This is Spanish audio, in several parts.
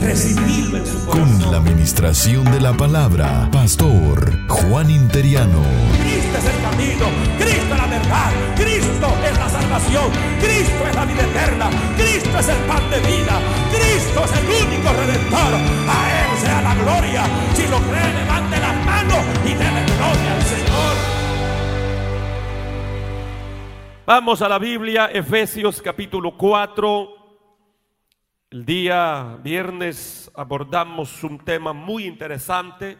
Recibirlo en su corazón. Con la administración de la palabra, Pastor Juan Interiano. Cristo es el camino, Cristo es la verdad, Cristo es la salvación, Cristo es la vida eterna, Cristo es el pan de vida, Cristo es el único redentor. A Él sea la gloria. Si lo cree, levante las manos y déle gloria al Señor. Vamos a la Biblia, Efesios capítulo 4. El día viernes abordamos un tema muy interesante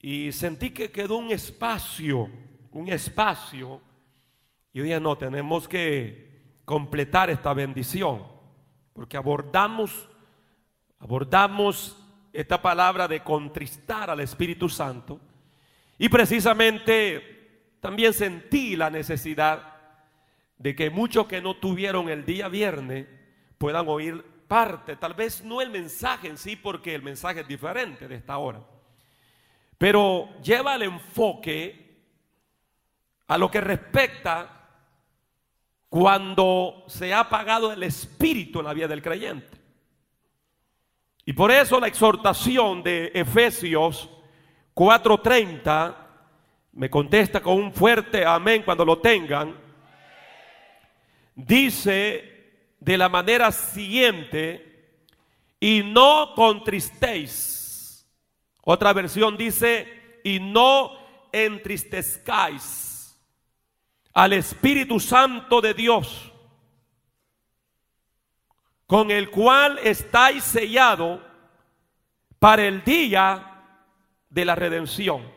y sentí que quedó un espacio, un espacio. Y día no, tenemos que completar esta bendición, porque abordamos, abordamos esta palabra de contristar al Espíritu Santo y precisamente también sentí la necesidad de que muchos que no tuvieron el día viernes puedan oír parte, tal vez no el mensaje en sí, porque el mensaje es diferente de esta hora, pero lleva el enfoque a lo que respecta cuando se ha apagado el espíritu en la vida del creyente. Y por eso la exhortación de Efesios 4:30 me contesta con un fuerte amén cuando lo tengan dice de la manera siguiente, y no contristéis. Otra versión dice, y no entristezcáis al Espíritu Santo de Dios, con el cual estáis sellado para el día de la redención.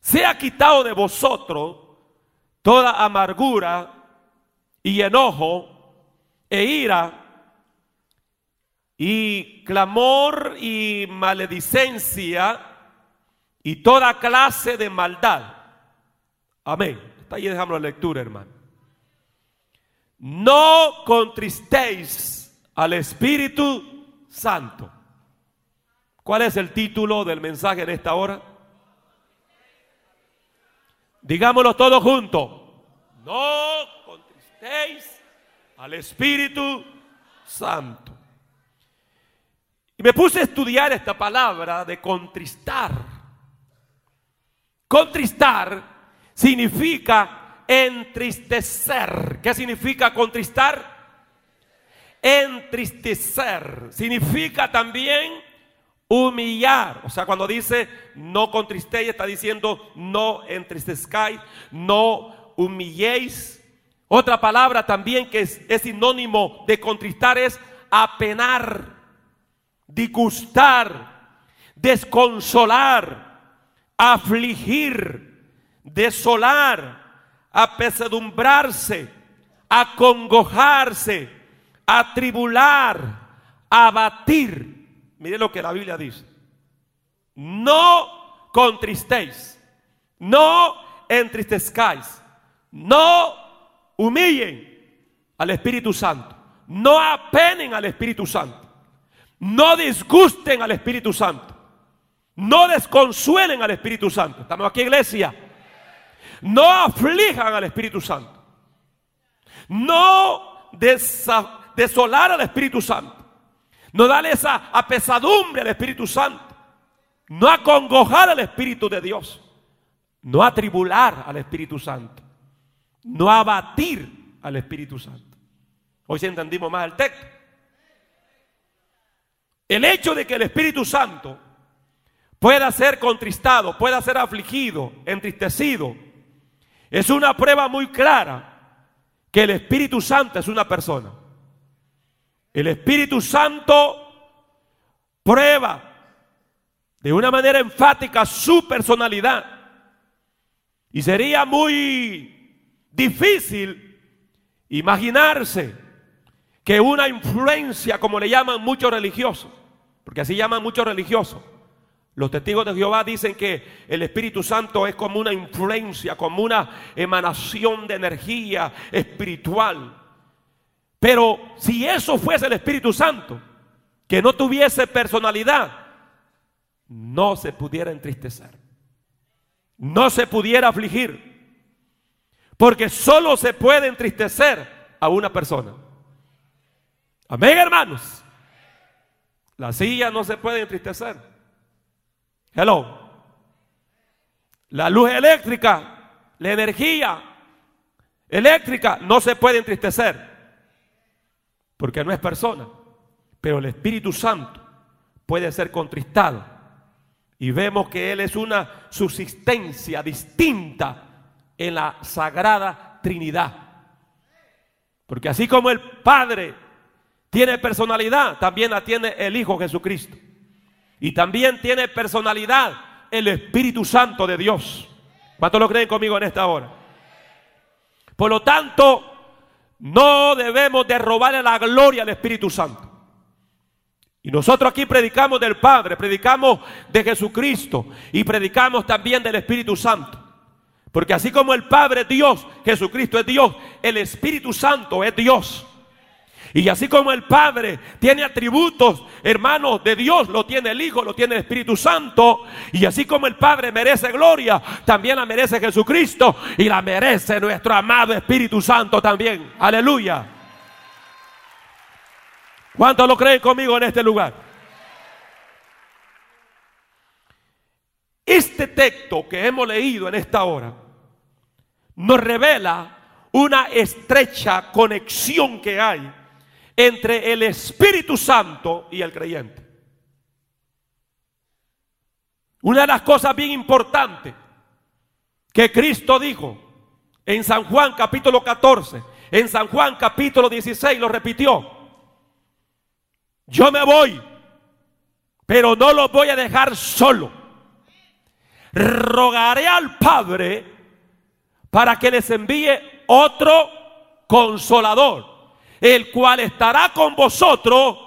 Sea quitado de vosotros toda amargura, y enojo e ira y clamor y maledicencia y toda clase de maldad. Amén. Está ahí dejamos la lectura, hermano. No contristéis al Espíritu Santo. ¿Cuál es el título del mensaje en esta hora? Digámoslo todos juntos. No al Espíritu Santo. Y me puse a estudiar esta palabra de contristar. Contristar significa entristecer. ¿Qué significa contristar? Entristecer. Significa también humillar. O sea, cuando dice no contristéis, está diciendo no entristezcáis, no humilléis otra palabra también que es, sinónimo de contristar es apenar, disgustar, desconsolar, afligir, desolar, apesadumbrarse, acongojarse, atribular, abatir. Mire lo que la Biblia dice. No contristéis, no entristezcáis, no humillen al Espíritu Santo. No apenen al Espíritu Santo. No disgusten al Espíritu Santo. No desconsuelen al Espíritu Santo. Estamos aquí, iglesia. No aflijan al Espíritu Santo. No desolar al Espíritu Santo. No darle esa apesadumbre al Espíritu Santo. No acongojar al Espíritu de Dios. No atribular al Espíritu Santo no abatir al Espíritu Santo. Hoy sí entendimos más el texto. El hecho de que el Espíritu Santo pueda ser contristado, pueda ser afligido, entristecido, es una prueba muy clara que el Espíritu Santo es una persona. El Espíritu Santo prueba de una manera enfática su personalidad. Y sería muy difícil imaginarse que una influencia, como le llaman muchos religiosos, porque así llaman muchos religiosos, Los testigos de Jehová dicen que el Espíritu Santo es como una influencia, como una emanación de energía espiritual. Pero si eso fuese el Espíritu Santo, que no tuviese personalidad, no se pudiera entristecer, no se pudiera afligir, porque solo se puede entristecer a una persona. Amén, hermanos. La silla no se puede entristecer. Hello. La luz eléctrica, la energía eléctrica no se puede entristecer porque no es persona. Pero el Espíritu Santo puede ser contristado. Y vemos que Él es una subsistencia distinta en la sagrada Trinidad. Porque así como el Padre tiene personalidad, también la tiene el Hijo Jesucristo. Y también tiene personalidad el Espíritu Santo de Dios. ¿Cuántos lo creen conmigo en esta hora? Por lo tanto, no debemos de robarle la gloria al Espíritu Santo. Y nosotros aquí predicamos del Padre, predicamos de Jesucristo y predicamos también del Espíritu Santo. Porque así como el Padre es Dios, Jesucristo es Dios, el Espíritu Santo es Dios. Y así como el Padre tiene atributos, hermanos, de Dios, lo tiene el Hijo, lo tiene el Espíritu Santo. Y así como el Padre merece gloria, también la merece Jesucristo y la merece nuestro amado Espíritu Santo también. Aleluya. ¿Cuántos lo creen conmigo en este lugar? Este texto que hemos leído en esta hora nos revela una estrecha conexión que hay entre el Espíritu Santo y el creyente. Una de las cosas bien importantes que Cristo dijo en San Juan capítulo 14, en San Juan capítulo 16 lo repitió. Yo me voy, pero no lo voy a dejar solo. Rogaré al Padre para que les envíe otro consolador el cual estará con vosotros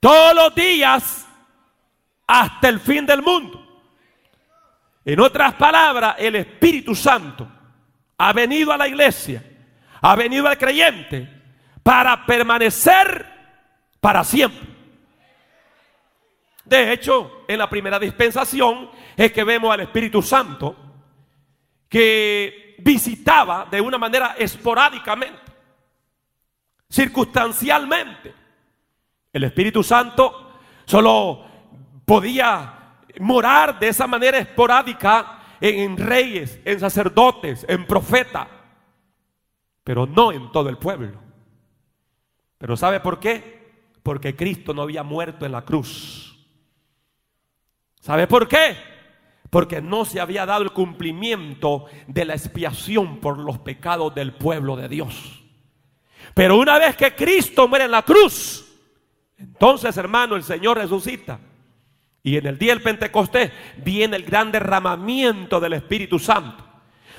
todos los días hasta el fin del mundo. En otras palabras, el Espíritu Santo ha venido a la iglesia, ha venido al creyente para permanecer para siempre. De hecho, en la primera dispensación es que vemos al Espíritu Santo que visitaba de una manera esporádicamente, circunstancialmente. El Espíritu Santo solo podía morar de esa manera esporádica en, reyes, en sacerdotes, en profetas, pero no en todo el pueblo. Pero ¿sabe por qué? Porque Cristo no había muerto en la cruz. ¿Sabe por qué? porque no se había dado el cumplimiento de la expiación por los pecados del pueblo de Dios. Pero una vez que Cristo muere en la cruz, entonces hermano, el Señor resucita. Y en el día del Pentecostés viene el gran derramamiento del Espíritu Santo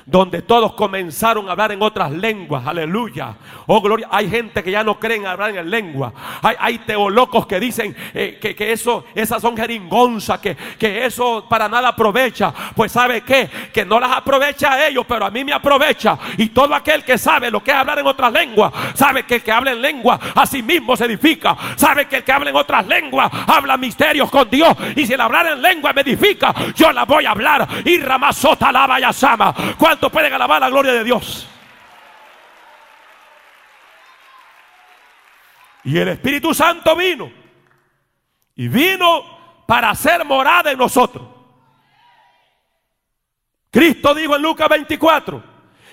donde todos comenzaron a hablar en otras lenguas. Aleluya. Oh, gloria. Hay gente que ya no creen hablar en lengua. Hay, hay teolocos que dicen eh, que, eso, esas son jeringonzas, que, que eso para nada aprovecha. Pues sabe qué? Que no las aprovecha a ellos, pero a mí me aprovecha. Y todo aquel que sabe lo que es hablar en otras lenguas, sabe que el que habla en lengua a sí mismo se edifica. Sabe que el que habla en otras lenguas habla misterios con Dios. Y si el hablar en lengua me edifica, yo la voy a hablar. Y Ramazota lava y asama pueden alabar la gloria de Dios? Y el Espíritu Santo vino. Y vino para hacer morada en nosotros. Cristo dijo en Lucas 24,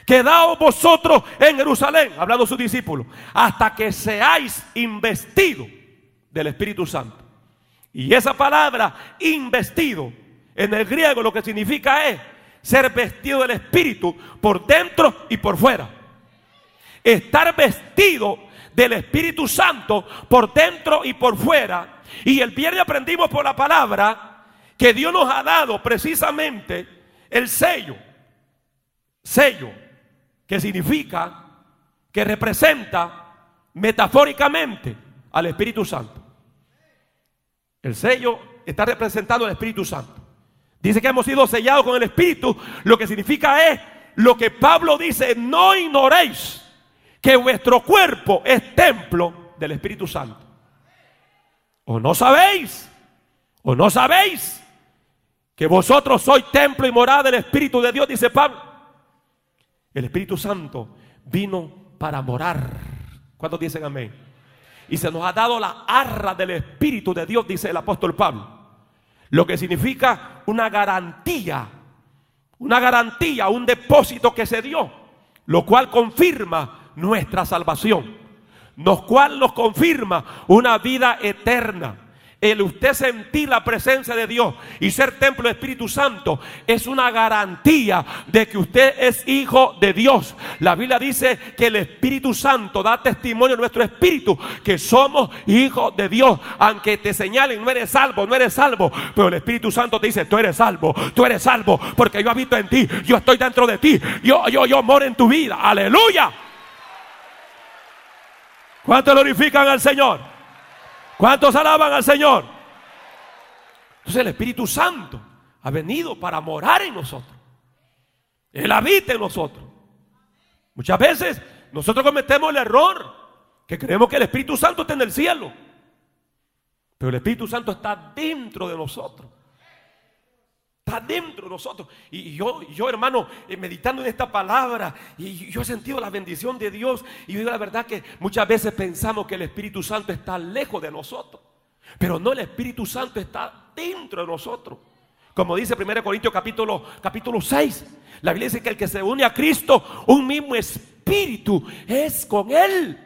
quedaos vosotros en Jerusalén, hablando a sus discípulos, hasta que seáis investidos del Espíritu Santo. Y esa palabra, investido, en el griego lo que significa es ser vestido del Espíritu por dentro y por fuera. Estar vestido del Espíritu Santo por dentro y por fuera. Y el viernes aprendimos por la palabra que Dios nos ha dado precisamente el sello. Sello, que significa, que representa metafóricamente al Espíritu Santo. El sello está representando al Espíritu Santo. Dice que hemos sido sellados con el Espíritu. Lo que significa es lo que Pablo dice, no ignoréis que vuestro cuerpo es templo del Espíritu Santo. O no sabéis, o no sabéis que vosotros sois templo y morada del Espíritu de Dios, dice Pablo. El Espíritu Santo vino para morar. ¿Cuántos dicen amén? Y se nos ha dado la arra del Espíritu de Dios, dice el apóstol Pablo. Lo que significa una garantía, una garantía, un depósito que se dio, lo cual confirma nuestra salvación, lo cual nos confirma una vida eterna el usted sentir la presencia de Dios y ser templo del Espíritu Santo es una garantía de que usted es hijo de Dios. La Biblia dice que el Espíritu Santo da testimonio a nuestro espíritu que somos hijos de Dios. Aunque te señalen, no eres salvo, no eres salvo. Pero el Espíritu Santo te dice, tú eres salvo, tú eres salvo, porque yo habito en ti, yo estoy dentro de ti, yo, yo, yo moro en tu vida. Aleluya. ¿Cuánto glorifican al Señor? ¿Cuántos alaban al Señor? Entonces el Espíritu Santo ha venido para morar en nosotros. Él habita en nosotros. Muchas veces nosotros cometemos el error que creemos que el Espíritu Santo está en el cielo. Pero el Espíritu Santo está dentro de nosotros. Está dentro de nosotros. Y yo, yo hermano, eh, meditando en esta palabra, y yo he sentido la bendición de Dios. Y yo digo la verdad que muchas veces pensamos que el Espíritu Santo está lejos de nosotros. Pero no, el Espíritu Santo está dentro de nosotros. Como dice 1 Corintios capítulo, capítulo 6. La Biblia dice que el que se une a Cristo, un mismo espíritu es con Él.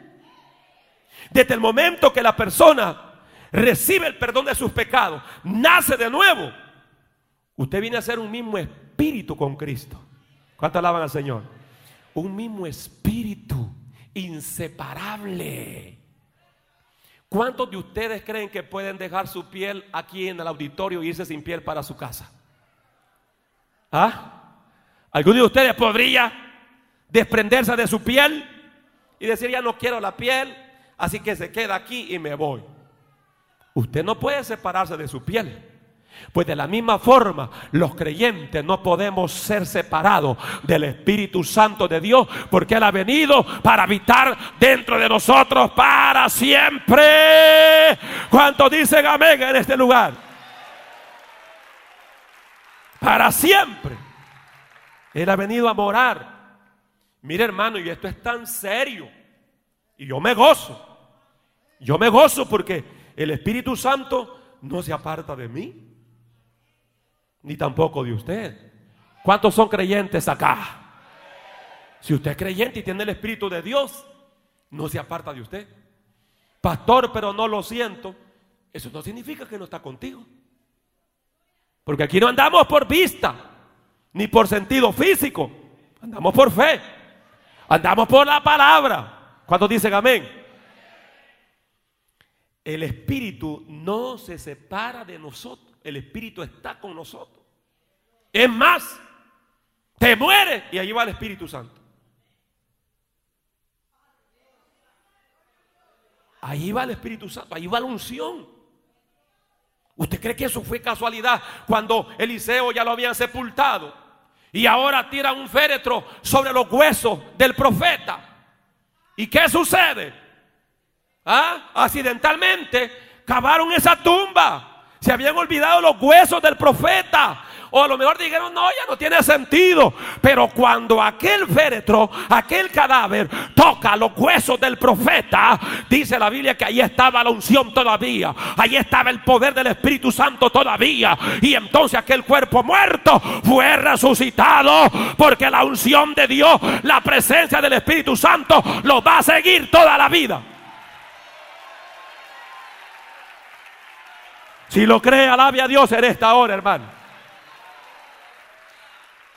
Desde el momento que la persona recibe el perdón de sus pecados, nace de nuevo Usted viene a ser un mismo espíritu con Cristo. ¿Cuánto alaban al Señor? Un mismo espíritu inseparable. ¿Cuántos de ustedes creen que pueden dejar su piel aquí en el auditorio y irse sin piel para su casa? ¿Ah? ¿Alguno de ustedes podría desprenderse de su piel y decir ya no quiero la piel, así que se queda aquí y me voy? Usted no puede separarse de su piel. Pues de la misma forma, los creyentes no podemos ser separados del Espíritu Santo de Dios, porque Él ha venido para habitar dentro de nosotros para siempre. ¿Cuántos dicen amén en este lugar? Para siempre. Él ha venido a morar. Mire hermano, y esto es tan serio. Y yo me gozo. Yo me gozo porque el Espíritu Santo no se aparta de mí ni tampoco de usted. ¿Cuántos son creyentes acá? Si usted es creyente y tiene el Espíritu de Dios, no se aparta de usted. Pastor, pero no lo siento. Eso no significa que no está contigo. Porque aquí no andamos por vista, ni por sentido físico. Andamos por fe. Andamos por la palabra. ¿Cuántos dicen amén? El Espíritu no se separa de nosotros el Espíritu está con nosotros. Es más, te muere y allí va el Espíritu Santo. Ahí va el Espíritu Santo, ahí va la unción. ¿Usted cree que eso fue casualidad cuando Eliseo ya lo habían sepultado? Y ahora tira un féretro sobre los huesos del profeta. ¿Y qué sucede? ¿Ah? Accidentalmente cavaron esa tumba. Se habían olvidado los huesos del profeta. O a lo mejor dijeron, no, ya no tiene sentido. Pero cuando aquel féretro, aquel cadáver, toca los huesos del profeta, dice la Biblia que ahí estaba la unción todavía. Ahí estaba el poder del Espíritu Santo todavía. Y entonces aquel cuerpo muerto fue resucitado. Porque la unción de Dios, la presencia del Espíritu Santo, lo va a seguir toda la vida. Si lo cree, alabe a Dios en esta hora, hermano.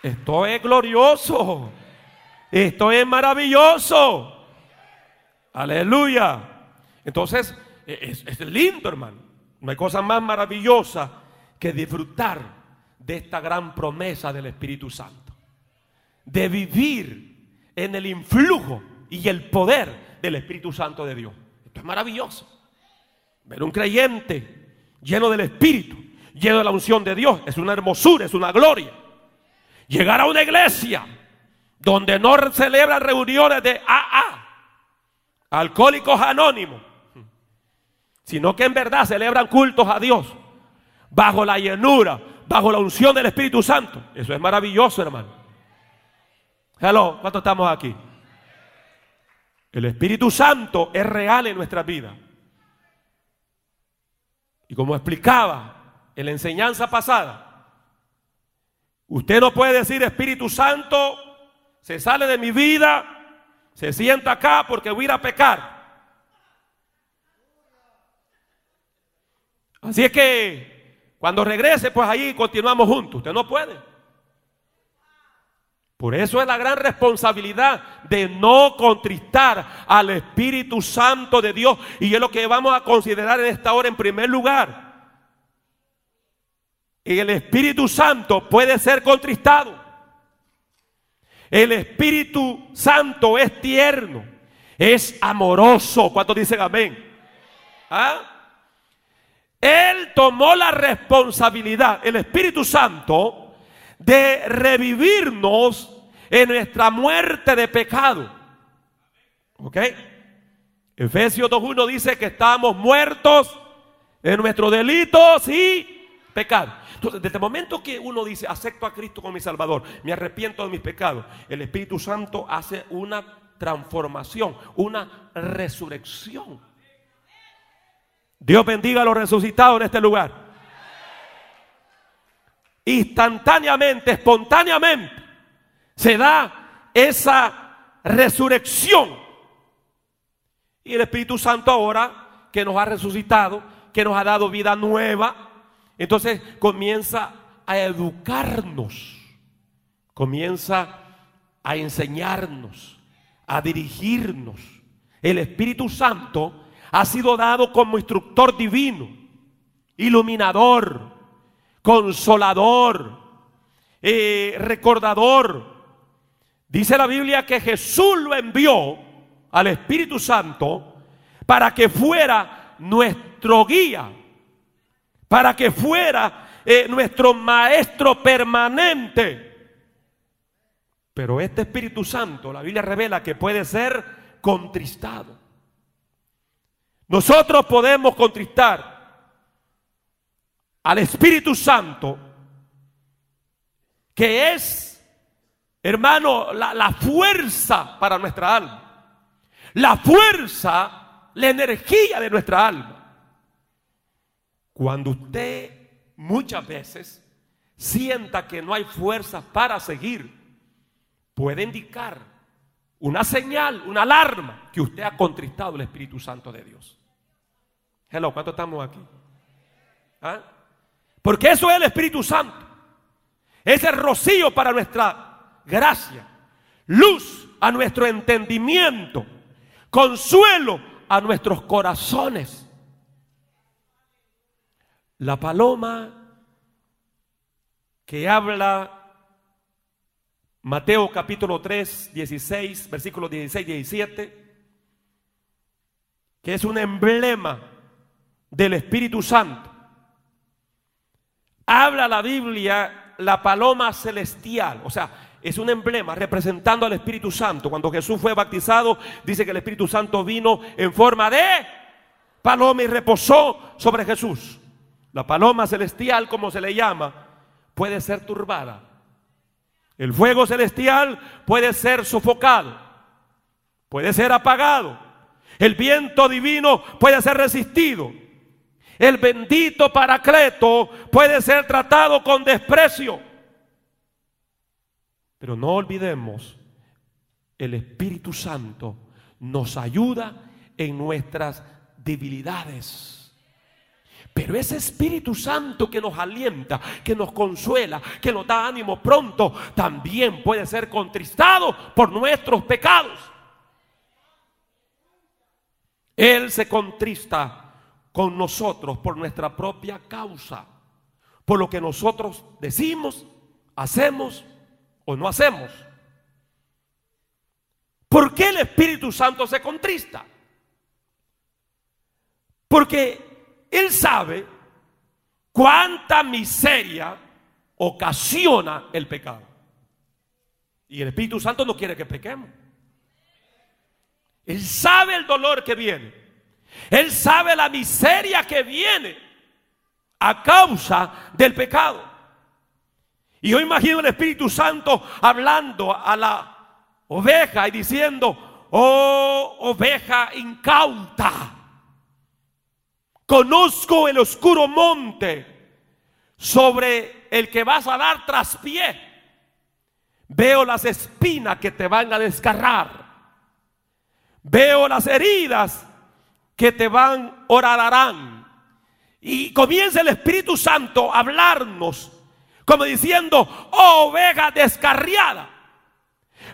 Esto es glorioso. Esto es maravilloso. Aleluya. Entonces, e, es, es, lindo, hermano. No hay cosa más maravillosa que disfrutar de esta gran promesa del Espíritu Santo. De vivir en el influjo y el poder del Espíritu Santo de Dios. Esto es maravilloso. Ver un creyente lleno del Espíritu, lleno de la unción de Dios. Es una hermosura, es una gloria. Llegar a una iglesia donde no celebran reuniones de AA, alcohólicos anónimos, sino que en verdad celebran cultos a Dios bajo la llenura, bajo la unción del Espíritu Santo. Eso es maravilloso, hermano. Hello, ¿cuántos estamos aquí? El Espíritu Santo es real en nuestra vida. Y como explicaba en la enseñanza pasada, usted no puede decir Espíritu Santo, se sale de mi vida, se sienta acá porque voy a ir a pecar. Así es que cuando regrese, pues ahí continuamos juntos. Usted no puede. Por eso es la gran responsabilidad de no contristar al Espíritu Santo de Dios. Y es lo que vamos a considerar en esta hora en primer lugar. El Espíritu Santo puede ser contristado. El Espíritu Santo es tierno, es amoroso. ¿Cuántos dicen amén? ¿Ah? Él tomó la responsabilidad, el Espíritu Santo, de revivirnos en nuestra muerte de pecado. ¿Ok? Efesios 2.1 dice que estamos muertos en nuestros delitos y pecados. Entonces, desde el momento que uno dice, acepto a Cristo como mi Salvador, me arrepiento de mis pecados, el Espíritu Santo hace una transformación, una resurrección. Dios bendiga a los resucitados en este lugar. Instantáneamente, espontáneamente, se da esa resurrección. Y el Espíritu Santo ahora que nos ha resucitado, que nos ha dado vida nueva, entonces comienza a educarnos, comienza a enseñarnos, a dirigirnos. El Espíritu Santo ha sido dado como instructor divino, iluminador, consolador, eh, recordador, Dice la Biblia que Jesús lo envió al Espíritu Santo para que fuera nuestro guía, para que fuera eh, nuestro maestro permanente. Pero este Espíritu Santo, la Biblia revela que puede ser contristado. Nosotros podemos contristar al Espíritu Santo, que es Hermano, la, fuerza para nuestra alma. La fuerza, la energía de nuestra alma. Cuando usted muchas veces sienta que no hay fuerza para seguir, puede indicar una señal, una alarma que usted ha contristado el Espíritu Santo de Dios. Hello, ¿cuánto estamos aquí? ¿Ah? Porque eso es el Espíritu Santo. Es el rocío para nuestra gracia, luz a nuestro entendimiento, consuelo a nuestros corazones. La paloma que habla Mateo capítulo 3, 16, versículos 16, 17, que es un emblema del Espíritu Santo. Habla la Biblia la paloma celestial, o sea, es un emblema representando al Espíritu Santo. Cuando Jesús fue bautizado, dice que el Espíritu Santo vino en forma de paloma y reposó sobre Jesús. La paloma celestial, como se le llama, puede ser turbada. El fuego celestial puede ser sofocado, puede ser apagado. El viento divino puede ser resistido. El bendito paracleto puede ser tratado con desprecio. Pero no olvidemos, el Espíritu Santo nos ayuda en nuestras debilidades. Pero ese Espíritu Santo que nos alienta, que nos consuela, que nos da ánimo pronto, también puede ser contristado por nuestros pecados. Él se contrista con nosotros por nuestra propia causa, por lo que nosotros decimos, hacemos o no hacemos. ¿Por qué el Espíritu Santo se contrista? Porque Él sabe cuánta miseria ocasiona el pecado. Y el Espíritu Santo no quiere que pequemos. Él sabe el dolor que viene. Él sabe la miseria que viene a causa del pecado. Y yo imagino el Espíritu Santo hablando a la oveja y diciendo, oh oveja incauta, conozco el oscuro monte sobre el que vas a dar traspié. Veo las espinas que te van a descarrar. Veo las heridas que te van, orarán. Y comienza el Espíritu Santo a hablarnos, como diciendo, oh oveja descarriada.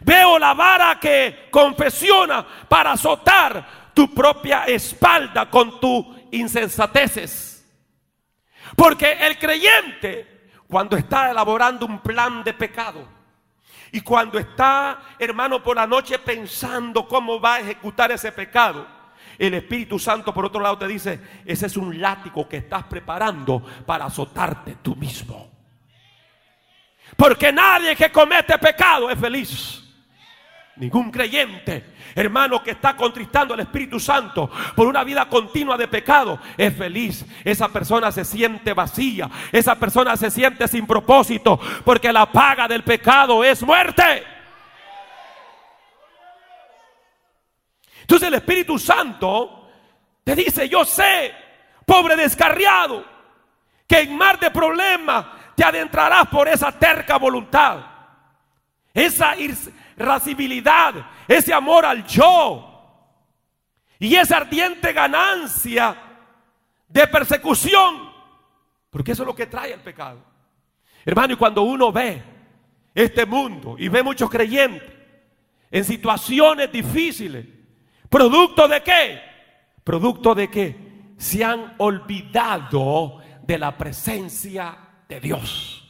Veo la vara que confesiona para azotar tu propia espalda con tus insensateces. Porque el creyente, cuando está elaborando un plan de pecado, y cuando está, hermano, por la noche pensando cómo va a ejecutar ese pecado, el Espíritu Santo por otro lado te dice, ese es un látigo que estás preparando para azotarte tú mismo. Porque nadie que comete pecado es feliz. Ningún creyente, hermano, que está contristando al Espíritu Santo por una vida continua de pecado, es feliz. Esa persona se siente vacía. Esa persona se siente sin propósito. Porque la paga del pecado es muerte. Entonces el Espíritu Santo te dice, yo sé, pobre descarriado, que en mar de problemas te adentrarás por esa terca voluntad. Esa irascibilidad, ese amor al yo y esa ardiente ganancia de persecución. Porque eso es lo que trae el pecado. Hermano, y cuando uno ve este mundo y ve muchos creyentes en situaciones difíciles, ¿producto de qué? Producto de que se han olvidado de la presencia de Dios.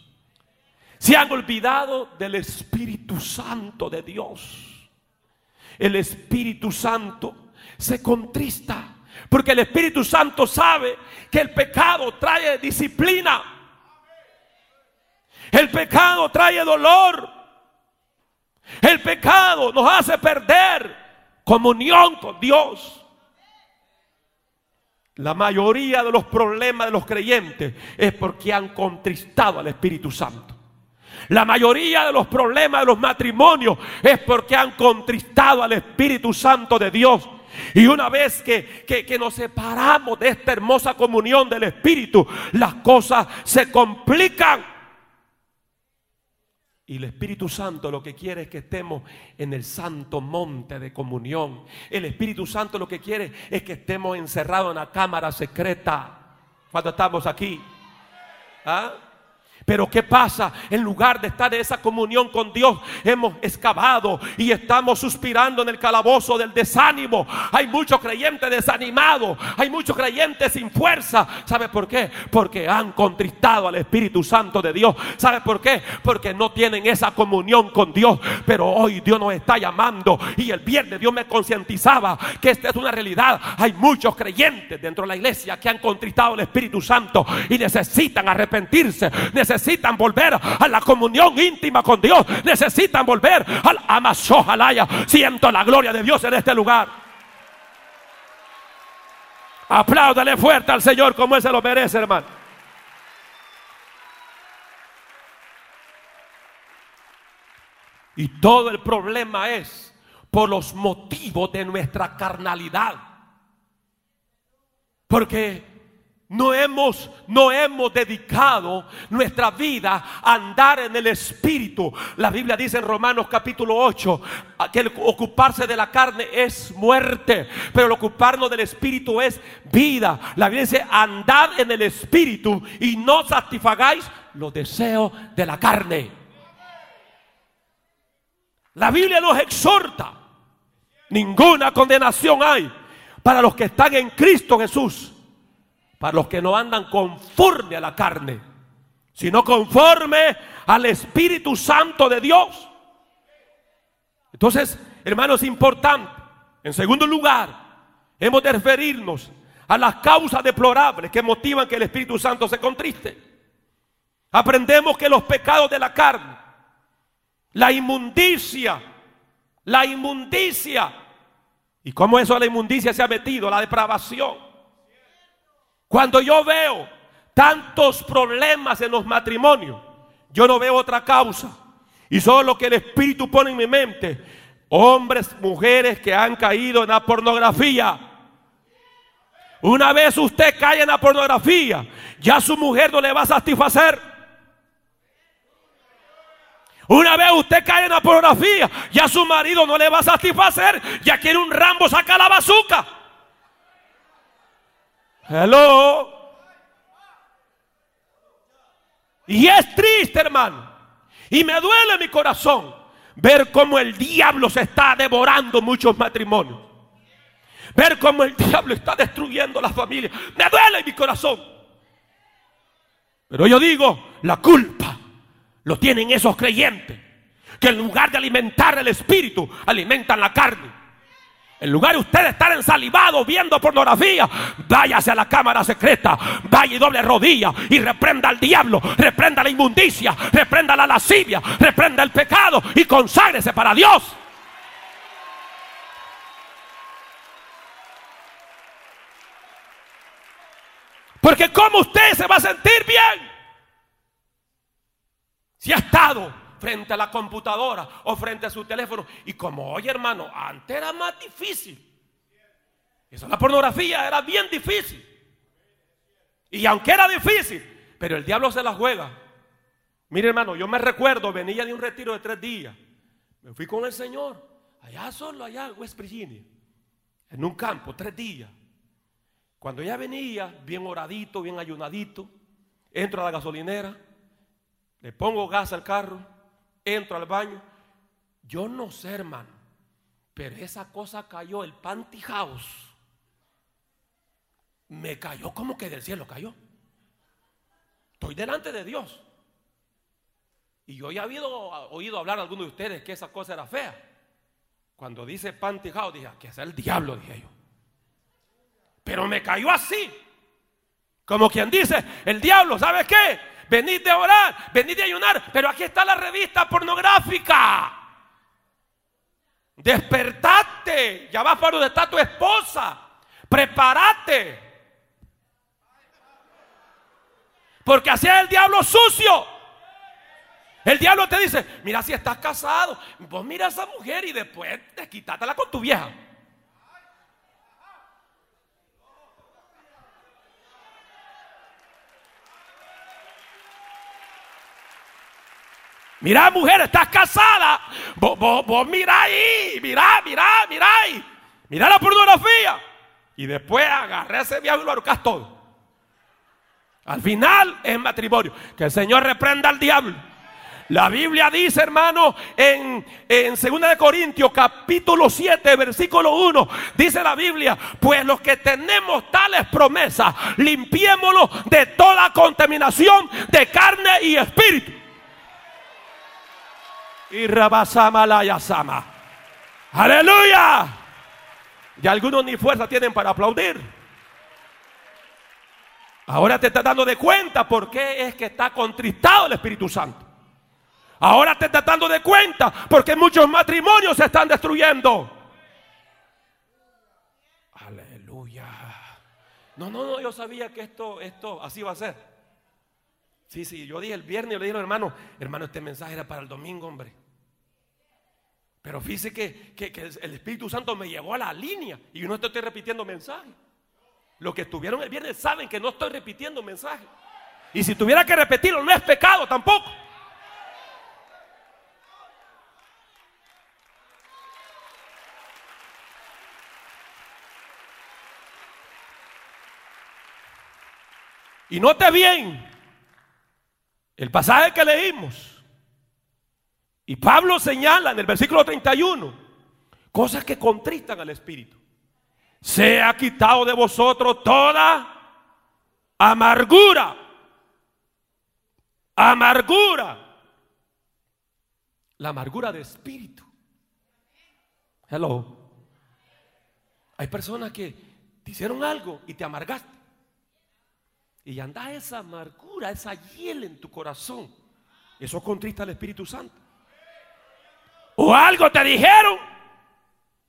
Se han olvidado del Espíritu Santo de Dios. El Espíritu Santo se contrista porque el Espíritu Santo sabe que el pecado trae disciplina. El pecado trae dolor. El pecado nos hace perder comunión con Dios. La mayoría de los problemas de los creyentes es porque han contristado al Espíritu Santo. La mayoría de los problemas de los matrimonios es porque han contristado al Espíritu Santo de Dios. Y una vez que, que, nos separamos de esta hermosa comunión del Espíritu, las cosas se complican. Y el Espíritu Santo lo que quiere es que estemos en el santo monte de comunión. El Espíritu Santo lo que quiere es que estemos encerrados en la cámara secreta cuando estamos aquí. ¿Ah? Pero ¿qué pasa? En lugar de estar en esa comunión con Dios, hemos excavado y estamos suspirando en el calabozo del desánimo. Hay muchos creyentes desanimados, hay muchos creyentes sin fuerza. ¿Sabe por qué? Porque han contristado al Espíritu Santo de Dios. ¿Sabe por qué? Porque no tienen esa comunión con Dios. Pero hoy Dios nos está llamando y el viernes Dios me concientizaba que esta es una realidad. Hay muchos creyentes dentro de la iglesia que han contristado al Espíritu Santo y necesitan arrepentirse. Necesitan necesitan volver a la comunión íntima con Dios. Necesitan volver al Amazohalaya. Siento la gloria de Dios en este lugar. Apláudale fuerte al Señor como Él se lo merece, hermano. Y todo el problema es por los motivos de nuestra carnalidad. Porque no hemos, no hemos dedicado nuestra vida a andar en el Espíritu. La Biblia dice en Romanos capítulo 8 que el ocuparse de la carne es muerte, pero el ocuparnos del Espíritu es vida. La Biblia dice, andad en el Espíritu y no satisfagáis los deseos de la carne. La Biblia nos exhorta. Ninguna condenación hay para los que están en Cristo Jesús para los que no andan conforme a la carne, sino conforme al Espíritu Santo de Dios. Entonces, hermanos, es importante. En segundo lugar, hemos de referirnos a las causas deplorables que motivan que el Espíritu Santo se contriste. Aprendemos que los pecados de la carne, la inmundicia, la inmundicia, y cómo eso la inmundicia se ha metido, la depravación. Cuando yo veo tantos problemas en los matrimonios, yo no veo otra causa. Y solo lo que el Espíritu pone en mi mente, hombres, mujeres que han caído en la pornografía. Una vez usted cae en la pornografía, ya su mujer no le va a satisfacer. Una vez usted cae en la pornografía, ya su marido no le va a satisfacer, ya quiere un Rambo saca la bazuca. Hello. Y es triste, hermano. Y me duele mi corazón ver cómo el diablo se está devorando muchos matrimonios. Ver cómo el diablo está destruyendo la familia. Me duele mi corazón. Pero yo digo, la culpa lo tienen esos creyentes que en lugar de alimentar el espíritu, alimentan la carne. En lugar de usted estar ensalivado viendo pornografía, váyase a la cámara secreta, vaya y doble rodilla y reprenda al diablo, reprenda la inmundicia, reprenda la lascivia, reprenda el pecado y conságrese para Dios. Porque como usted se va a sentir bien si ha estado frente a la computadora o frente a su teléfono. Y como hoy, hermano, antes era más difícil. Eso la pornografía era bien difícil. Y aunque era difícil, pero el diablo se la juega. Mire, hermano, yo me recuerdo, venía de un retiro de tres días. Me fui con el Señor, allá solo, allá en West Virginia, en un campo, tres días. Cuando ya venía, bien oradito, bien ayunadito, entro a la gasolinera, le pongo gas al carro, entro al baño. Yo no sé, hermano, pero esa cosa cayó, el panty house. Me cayó como que del cielo cayó. Estoy delante de Dios. Y yo ya había oído hablar a algunos de ustedes que esa cosa era fea. Cuando dice panty house, dije, que es el diablo, dije yo. Pero me cayó así. Como quien dice, el diablo, ¿sabe qué? Venid de orar, venid de ayunar, pero aquí está la revista pornográfica. Despertate, ya vas para donde está tu esposa. Prepárate. Porque así es el diablo sucio. El diablo te dice, mira si estás casado, vos mira a esa mujer y después quítatela con tu vieja. Mira, mujer, estás casada. Vos, vos, mira ahí, mira, mira, mira ahí. Mira la pornografía. Y después agarré ese viejo y lo arrocas todo. Al final es matrimonio. Que el Señor reprenda al diablo. La Biblia dice, hermano, en, en 2 de Corintios, capítulo 7, versículo 1, dice la Biblia, pues los que tenemos tales promesas, limpiémoslo de toda contaminación de carne y espíritu y Rabasama Layasama. Aleluya. Y algunos ni fuerza tienen para aplaudir. Ahora te estás dando de cuenta por qué es que está contristado el Espíritu Santo. Ahora te estás dando de cuenta porque muchos matrimonios se están destruyendo. Aleluya. No, no, no, yo sabía que esto, esto así va a ser. Sí, sí, yo dije el viernes, yo le dije, hermano, hermano, este mensaje era para el domingo, hombre. Pero fíjese que, el Espíritu Santo me llevó a la línea y yo no estoy repitiendo mensaje. Los que estuvieron el viernes saben que no estoy repitiendo mensaje. Y si tuviera que repetirlo, no es pecado tampoco. Y note bien, el pasaje que leímos. Y Pablo señala en el versículo 31 cosas que contristan al Espíritu. Se ha quitado de vosotros toda amargura. Amargura. La amargura de espíritu. Hello. Hay personas que te hicieron algo y te amargaste. Y anda esa amargura, esa hiel en tu corazón. Eso contrista al Espíritu Santo. O algo te dijeron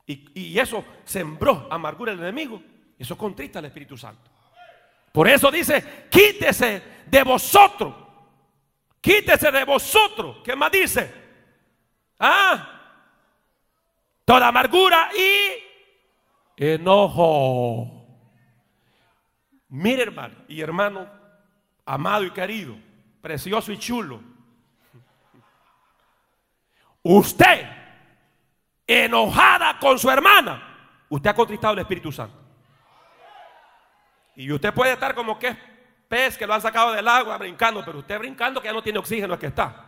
y, y eso sembró amargura el enemigo. Eso contrista al Espíritu Santo. Por eso dice, quítese de vosotros. Quítese de vosotros. ¿Qué más dice? Ah, toda amargura y enojo. Mire hermano y hermano, amado y querido, precioso y chulo. Usted, enojada con su hermana, usted ha contristado el Espíritu Santo. Y usted puede estar como que es pez que lo han sacado del agua brincando, pero usted brincando que ya no tiene oxígeno es que está.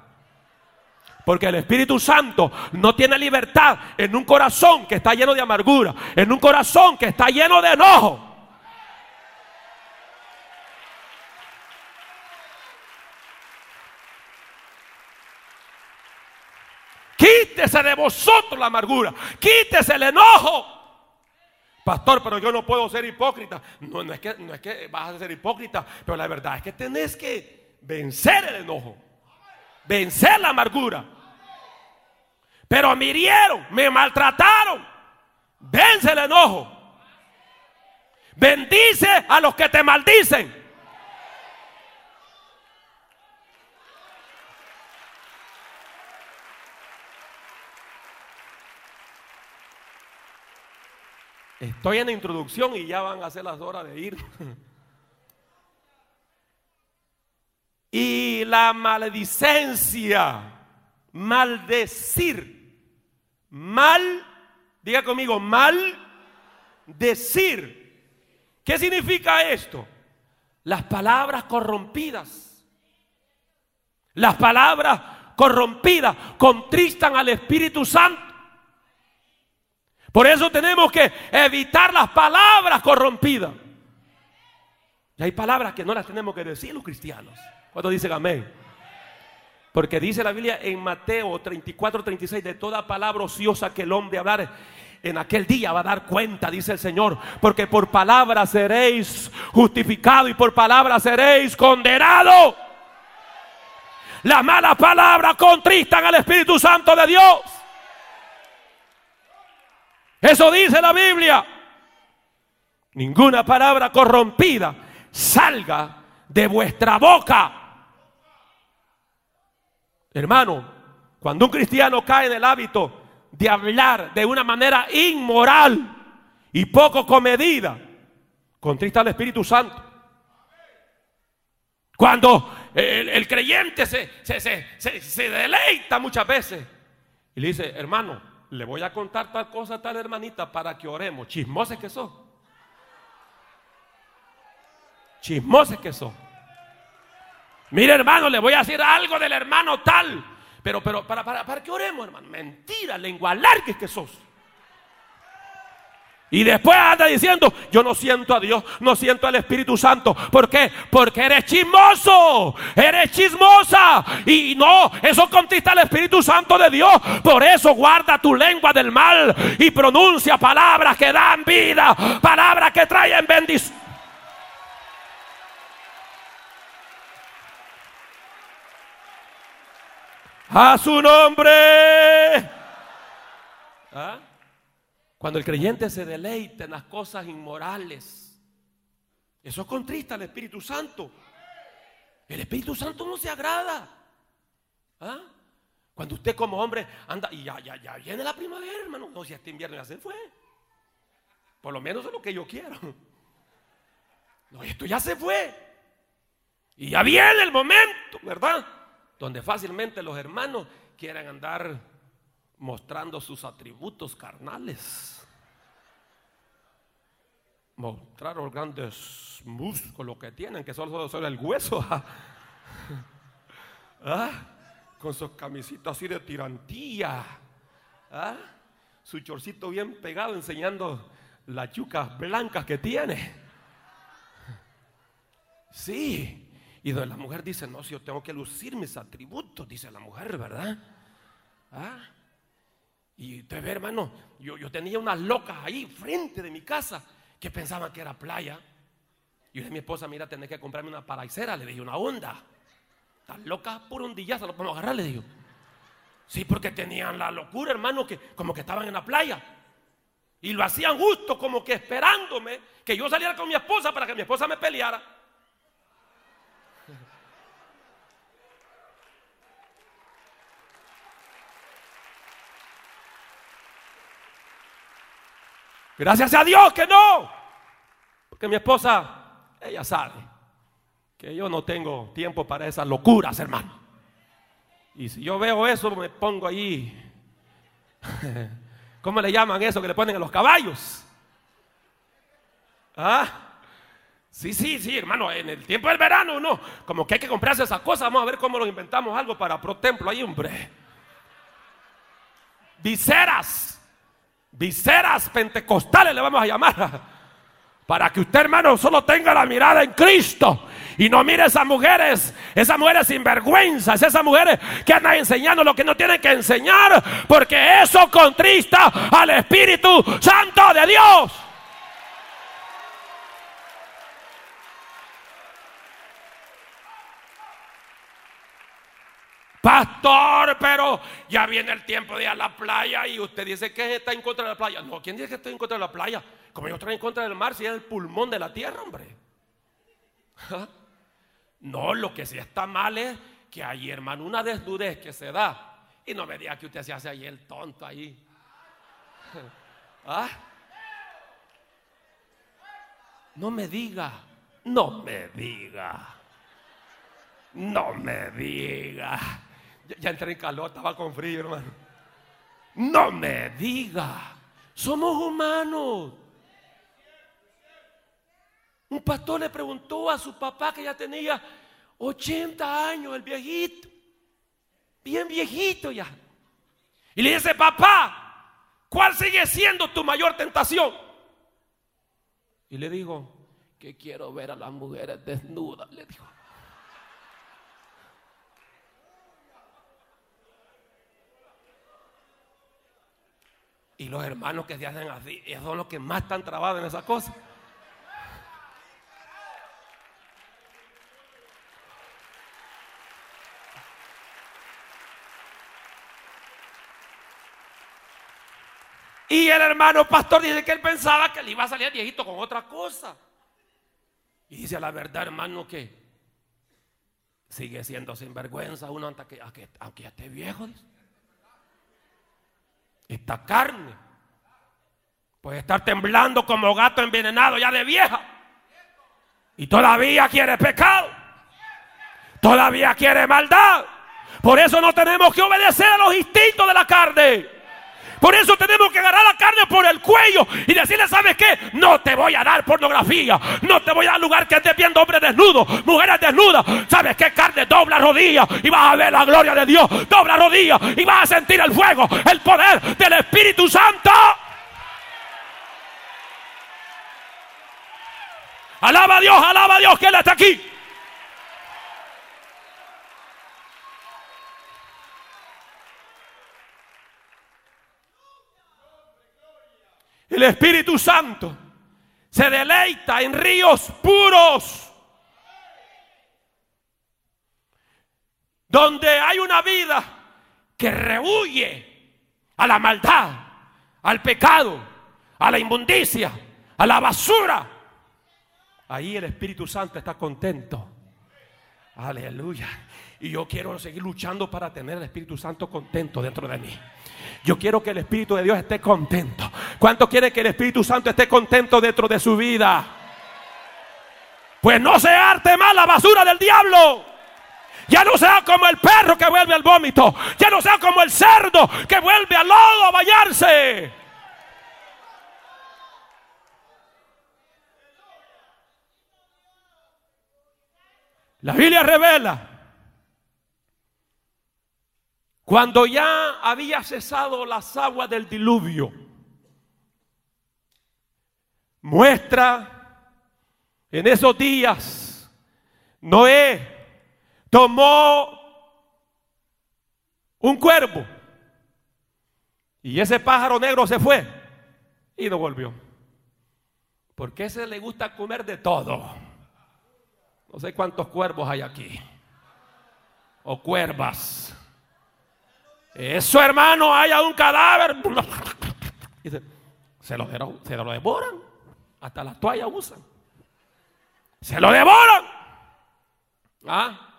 Porque el Espíritu Santo no tiene libertad en un corazón que está lleno de amargura, en un corazón que está lleno de enojo. Quítese de vosotros la amargura, quítese el enojo. Pastor, pero yo no puedo ser hipócrita. No, no, es que, no es que vas a ser hipócrita, pero la verdad es que tenés que vencer el enojo, vencer la amargura. Pero me me maltrataron. Vence el enojo. Bendice a los que te maldicen. Estoy en la introducción y ya van a ser las horas de ir. y la maledicencia, maldecir, mal, diga conmigo, mal decir. ¿Qué significa esto? Las palabras corrompidas. Las palabras corrompidas contristan al Espíritu Santo. Por eso tenemos que evitar las palabras corrompidas. Y hay palabras que no las tenemos que decir los cristianos. Cuando dicen amén. Porque dice la Biblia en Mateo 34, 36, de toda palabra ociosa que el hombre hablar, en aquel día va a dar cuenta, dice el Señor. Porque por palabra seréis justificado y por palabra seréis condenado. Las malas palabras contristan al Espíritu Santo de Dios. Eso dice la Biblia. Ninguna palabra corrompida salga de vuestra boca. Hermano, cuando un cristiano cae en el hábito de hablar de una manera inmoral y poco comedida, contrista al Espíritu Santo. Cuando el, creyente se, se deleita muchas veces y le dice, hermano, le voy a contar tal cosa tal hermanita para que oremos. Chismoses que son. Chismoses que son. Mire hermano, le voy a decir algo del hermano tal. Pero, pero, para, para, para que oremos, hermano. Mentira, lengua larga que sos. Y después anda diciendo, yo no siento a Dios, no siento al Espíritu Santo. ¿Por qué? Porque eres chismoso, eres chismosa. Y no, eso contesta al Espíritu Santo de Dios. Por eso guarda tu lengua del mal y pronuncia palabras que dan vida, palabras que traen bendición. A su nombre. ¿Ah? Cuando el creyente se deleita en las cosas inmorales, eso contrista al Espíritu Santo. El Espíritu Santo no se agrada. ¿Ah? Cuando usted como hombre anda y ya, ya, ya viene la primavera, hermano. No, si este invierno ya se fue. Por lo menos es lo que yo quiero. No, esto ya se fue. Y ya viene el momento, ¿verdad? Donde fácilmente los hermanos quieran andar mostrando sus atributos carnales. Mostrar los grandes músculos que tienen, que solo son el hueso. ¿Ah? Con sus camisitas así de tirantía. ¿Ah? Su chorcito bien pegado enseñando las yucas blancas que tiene. Sí. Y la mujer dice, no, si yo tengo que lucir mis atributos, dice la mujer, ¿verdad? ¿Ah? Y usted ve, hermano, yo, yo tenía unas locas ahí frente de mi casa que pensaban que era playa. Y yo dije a mi esposa, mira, tenés que comprarme una paraicera. Le dije, una onda. Estás loca por un se lo podemos agarrar, le digo. Sí, porque tenían la locura, hermano, que como que estaban en la playa. Y lo hacían justo, como que esperándome que yo saliera con mi esposa para que mi esposa me peleara. Gracias a Dios que no. Porque mi esposa, ella sabe que yo no tengo tiempo para esas locuras, hermano. Y si yo veo eso, me pongo ahí. ¿Cómo le llaman eso que le ponen a los caballos? ¿Ah? Sí, sí, sí, hermano, en el tiempo del verano, no. Como que hay que comprarse esas cosas. Vamos a ver cómo nos inventamos algo para Pro Templo ahí, hombre. Viseras. Viseras pentecostales le vamos a llamar. Para que usted, hermano, solo tenga la mirada en Cristo. Y no mire esas mujeres, esas mujeres sinvergüenzas, esas mujeres que andan enseñando lo que no tienen que enseñar. Porque eso contrista al Espíritu Santo de Dios. Pastor, pero ya viene el tiempo de ir a la playa y usted dice que está en contra de la playa. No, ¿quién dice que estoy en contra de la playa? Como yo estoy en contra del mar, si es el pulmón de la tierra, hombre. ¿Ah? No, lo que sí está mal es que hay, hermano, una desnudez que se da. Y no me diga que usted se hace ahí el tonto ahí. ¿Ah? No me diga, no me diga, no me diga. Ya, entré en calor, estaba con frío, hermano. No me diga. Somos humanos. Un pastor le preguntó a su papá que ya tenía 80 años, el viejito. Bien viejito ya. Y le dice, papá, ¿cuál sigue siendo tu mayor tentación? Y le dijo, que quiero ver a las mujeres desnudas, le dijo. Y los hermanos que se hacen así, esos son los que más están trabados en esas cosas. Y el hermano pastor dice que él pensaba que le iba a salir viejito con otra cosa. Y dice la verdad, hermano, que sigue siendo sinvergüenza uno hasta que, aunque ya esté viejo. Esta carne puede estar temblando como gato envenenado ya de vieja. Y todavía quiere pecado. Todavía quiere maldad. Por eso no tenemos que obedecer a los instintos de la carne. Por eso tenemos que agarrar la carne por el cuello y decirle, ¿sabes qué? No te voy a dar pornografía. No te voy a dar lugar que estés viendo hombres desnudos, mujeres desnudas. ¿Sabes qué? Carne dobla rodillas y vas a ver la gloria de Dios. Dobla rodillas y vas a sentir el fuego, el poder del Espíritu Santo. Alaba a Dios, alaba a Dios que Él está aquí. El Espíritu Santo se deleita en ríos puros. Donde hay una vida que rehuye a la maldad, al pecado, a la inmundicia, a la basura. Ahí el Espíritu Santo está contento. Aleluya. Y yo quiero seguir luchando para tener el Espíritu Santo contento dentro de mí. Yo quiero que el Espíritu de Dios esté contento. ¿Cuánto quiere que el Espíritu Santo esté contento dentro de su vida? Pues no se arte más la basura del diablo. Ya no sea como el perro que vuelve al vómito. Ya no sea como el cerdo que vuelve al lodo a bañarse. La Biblia revela cuando ya había cesado las aguas del diluvio, muestra en esos días, Noé tomó un cuervo y ese pájaro negro se fue y no volvió. Porque ese le gusta comer de todo. No sé cuántos cuervos hay aquí. O cuervas. Eso, hermano, haya un cadáver. Se lo, se lo devoran. Hasta las toallas usan. Se lo devoran. ¿Ah?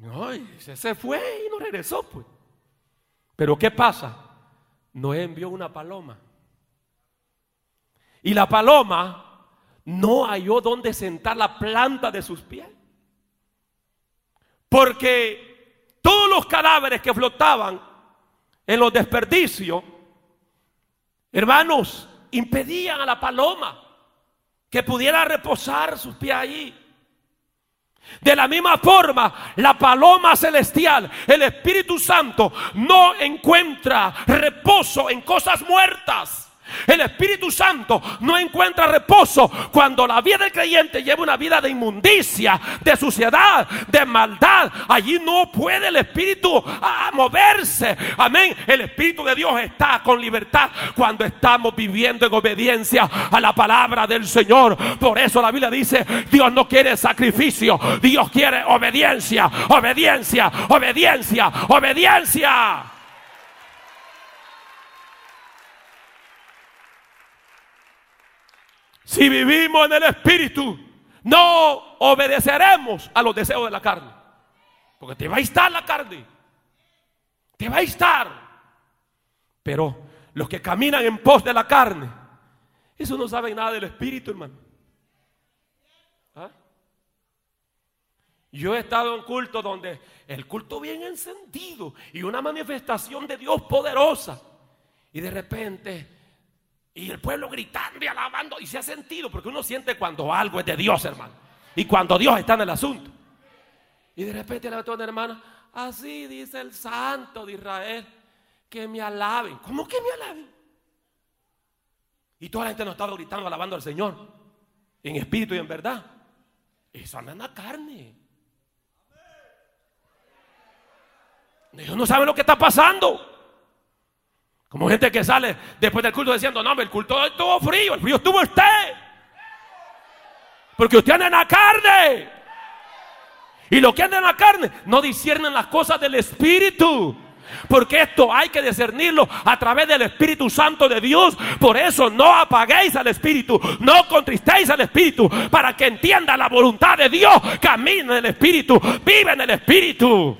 No, se fue y no regresó, pues. Pero ¿qué pasa? No envió una paloma. Y la paloma no halló dónde sentar la planta de sus pies. Porque todos los cadáveres que flotaban en los desperdicios, hermanos, impedían a la paloma que pudiera reposar sus pies allí. De la misma forma, la paloma celestial, el Espíritu Santo, no encuentra reposo en cosas muertas. El Espíritu Santo no encuentra reposo cuando la vida del creyente lleva una vida de inmundicia, de suciedad, de maldad. Allí no puede el Espíritu ah, moverse. Amén. El Espíritu de Dios está con libertad cuando estamos viviendo en obediencia a la palabra del Señor. Por eso la Biblia dice, Dios no quiere sacrificio, Dios quiere obediencia, obediencia, obediencia, obediencia. Si vivimos en el Espíritu, no obedeceremos a los deseos de la carne. Porque te va a estar la carne. Te va a estar. Pero los que caminan en pos de la carne, eso no saben nada del Espíritu, hermano. ¿Ah? Yo he estado en culto donde el culto bien encendido y una manifestación de Dios poderosa. Y de repente y el pueblo gritando y alabando. Y se ha sentido, porque uno siente cuando algo es de Dios, hermano. Y cuando Dios está en el asunto. Y de repente le a una hermana, así dice el santo de Israel, que me alaben. ¿Cómo que me alaben? Y toda la gente nos estaba gritando, alabando al Señor. En espíritu y en verdad. Eso anda en la carne. Ellos no saben lo que está pasando. Como gente que sale después del culto diciendo, no, el culto estuvo frío, el frío estuvo usted. Porque usted anda en la carne. Y lo que anda en la carne no disciernen las cosas del Espíritu. Porque esto hay que discernirlo a través del Espíritu Santo de Dios. Por eso no apaguéis al Espíritu, no contristéis al Espíritu, para que entienda la voluntad de Dios. Camina en el Espíritu, vive en el Espíritu.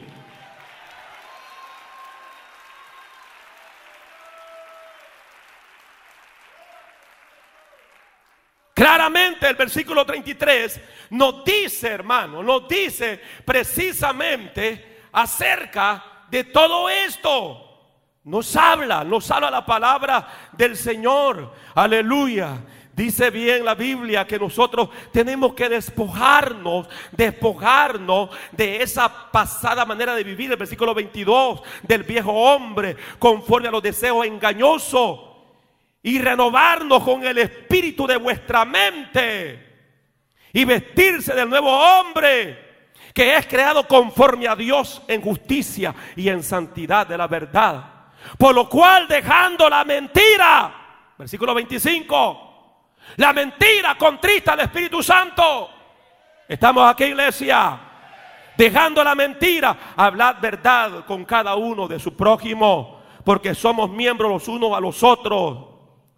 Claramente el versículo 33 nos dice, hermano, nos dice precisamente acerca de todo esto. Nos habla, nos habla la palabra del Señor. Aleluya. Dice bien la Biblia que nosotros tenemos que despojarnos, despojarnos de esa pasada manera de vivir, el versículo 22, del viejo hombre, conforme a los deseos engañosos y renovarnos con el espíritu de vuestra mente y vestirse del nuevo hombre que es creado conforme a Dios en justicia y en santidad de la verdad. Por lo cual dejando la mentira, versículo 25, la mentira contrista al Espíritu Santo. Estamos aquí, iglesia, dejando la mentira, hablad verdad con cada uno de su prójimo, porque somos miembros los unos a los otros.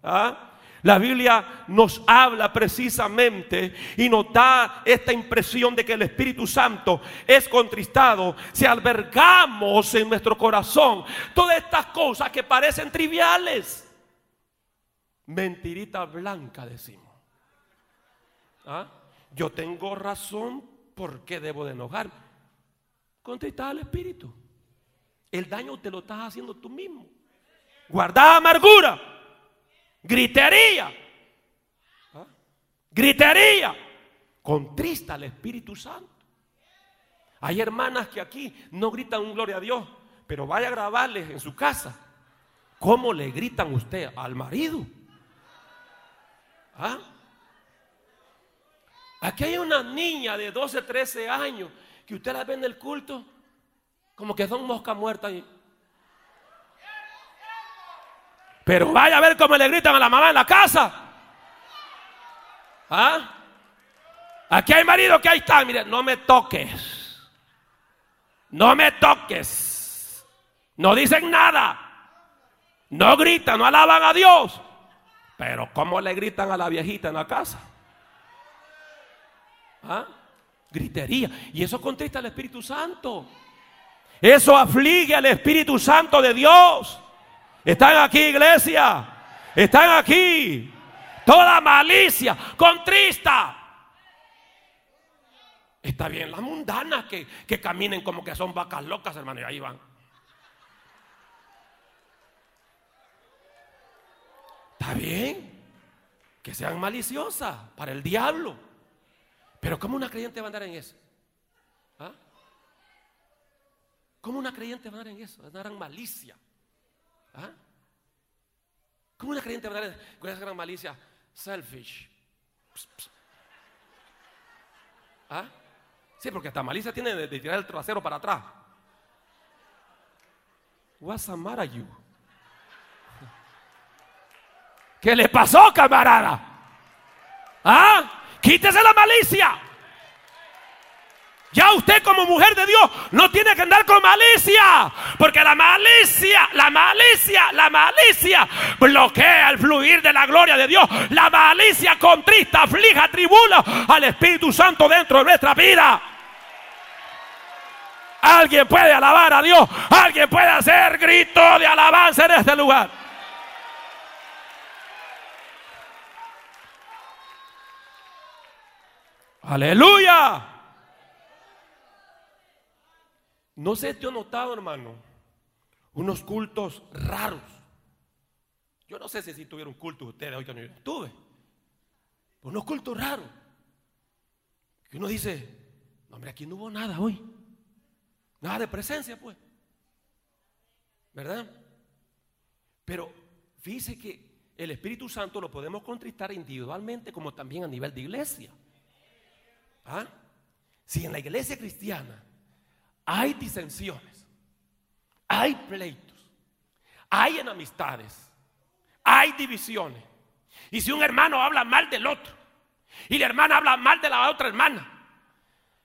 ¿Ah? La Biblia nos habla precisamente y nos da esta impresión de que el Espíritu Santo es contristado si albergamos en nuestro corazón todas estas cosas que parecen triviales. Mentirita blanca decimos. ¿Ah? Yo tengo razón por qué debo de enojar. Contristar al Espíritu. El daño te lo estás haciendo tú mismo. Guarda amargura gritería, gritería, contrista al Espíritu Santo. Hay hermanas que aquí no gritan un gloria a Dios, pero vaya a grabarles en su casa cómo le gritan usted al marido. ¿Ah? Aquí hay una niña de 12, 13 años que usted la ve en el culto como que son mosca muerta ahí. Pero vaya a ver cómo le gritan a la mamá en la casa. ¿Ah? Aquí hay marido que ahí está, mire, no me toques. No me toques. No dicen nada. No gritan, no alaban a Dios. Pero ¿cómo le gritan a la viejita en la casa? ¿Ah? Gritería. Y eso contrista al Espíritu Santo. Eso aflige al Espíritu Santo de Dios. Están aquí, iglesia. Están aquí. Toda malicia, contrista. Está bien las mundanas que, que caminen como que son vacas locas, hermano, y ahí van. Está bien que sean maliciosas para el diablo. Pero ¿cómo una creyente va a andar en eso? ¿Ah? ¿Cómo una creyente va a andar en eso? Andar en malicia. ¿Ah? ¿Cómo una creyente va a andar con esa gran malicia? Selfish. ¿Ah? Sí, porque hasta malicia tiene de, tirar el trasero para atrás. What's the matter you? ¿Qué le pasó, camarada? ¿Ah? Quítese la malicia. Ya usted como mujer de Dios no tiene que andar con malicia. Porque la malicia, la malicia, la malicia bloquea el fluir de la gloria de Dios. La malicia contrista, aflija, tribula al Espíritu Santo dentro de nuestra vida. Alguien puede alabar a Dios. Alguien puede hacer grito de alabanza en este lugar. Aleluya. No sé si he notado, hermano, unos cultos raros. Yo no sé si, tuvieron cultos ustedes hoy que no tuve. Unos cultos raros. Que uno dice, no, hombre, aquí no hubo nada hoy. Nada de presencia, pues. ¿Verdad? Pero fíjese que el Espíritu Santo lo podemos contristar individualmente como también a nivel de iglesia. ¿Ah? Si en la iglesia cristiana hay disensiones, hay pleitos, hay enemistades, hay divisiones, y si un hermano habla mal del otro, y la hermana habla mal de la otra hermana,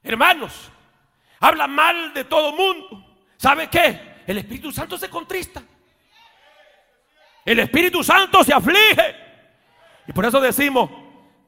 hermanos, habla mal de todo mundo, ¿sabe qué? El Espíritu Santo se contrista. El Espíritu Santo se aflige. Y por eso decimos,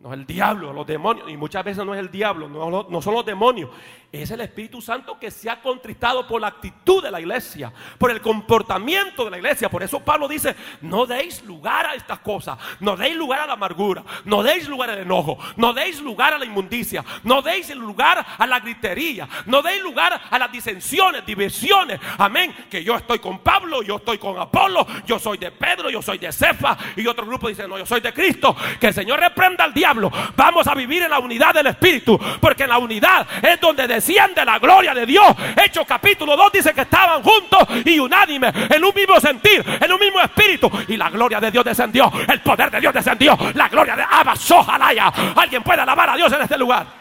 no es el diablo, los demonios. Y muchas veces no es el diablo, no, no, son los demonios. Es el Espíritu Santo que se ha contristado por la actitud de la iglesia, por el comportamiento de la iglesia. Por eso Pablo dice, no deis lugar a estas cosas, no deis lugar a la amargura, no deis lugar al enojo, no deis lugar a la inmundicia, no deis lugar a la gritería, no deis lugar a las disensiones, divisiones. Amén. Que yo estoy con Pablo, yo estoy con Apolo, yo soy de Pedro, yo soy de Cefa. Y otro grupo dice, no, yo soy de Cristo. Que el Señor reprenda al diablo Vamos a vivir en la unidad del Espíritu, porque en la unidad es donde desciende la gloria de Dios. Hechos capítulo 2 dice que estaban juntos y unánimes, en un mismo sentir, en un mismo espíritu, y la gloria de Dios descendió, el poder de Dios descendió, la gloria de Abba Sojalaya. Alguien puede alabar a Dios en este lugar.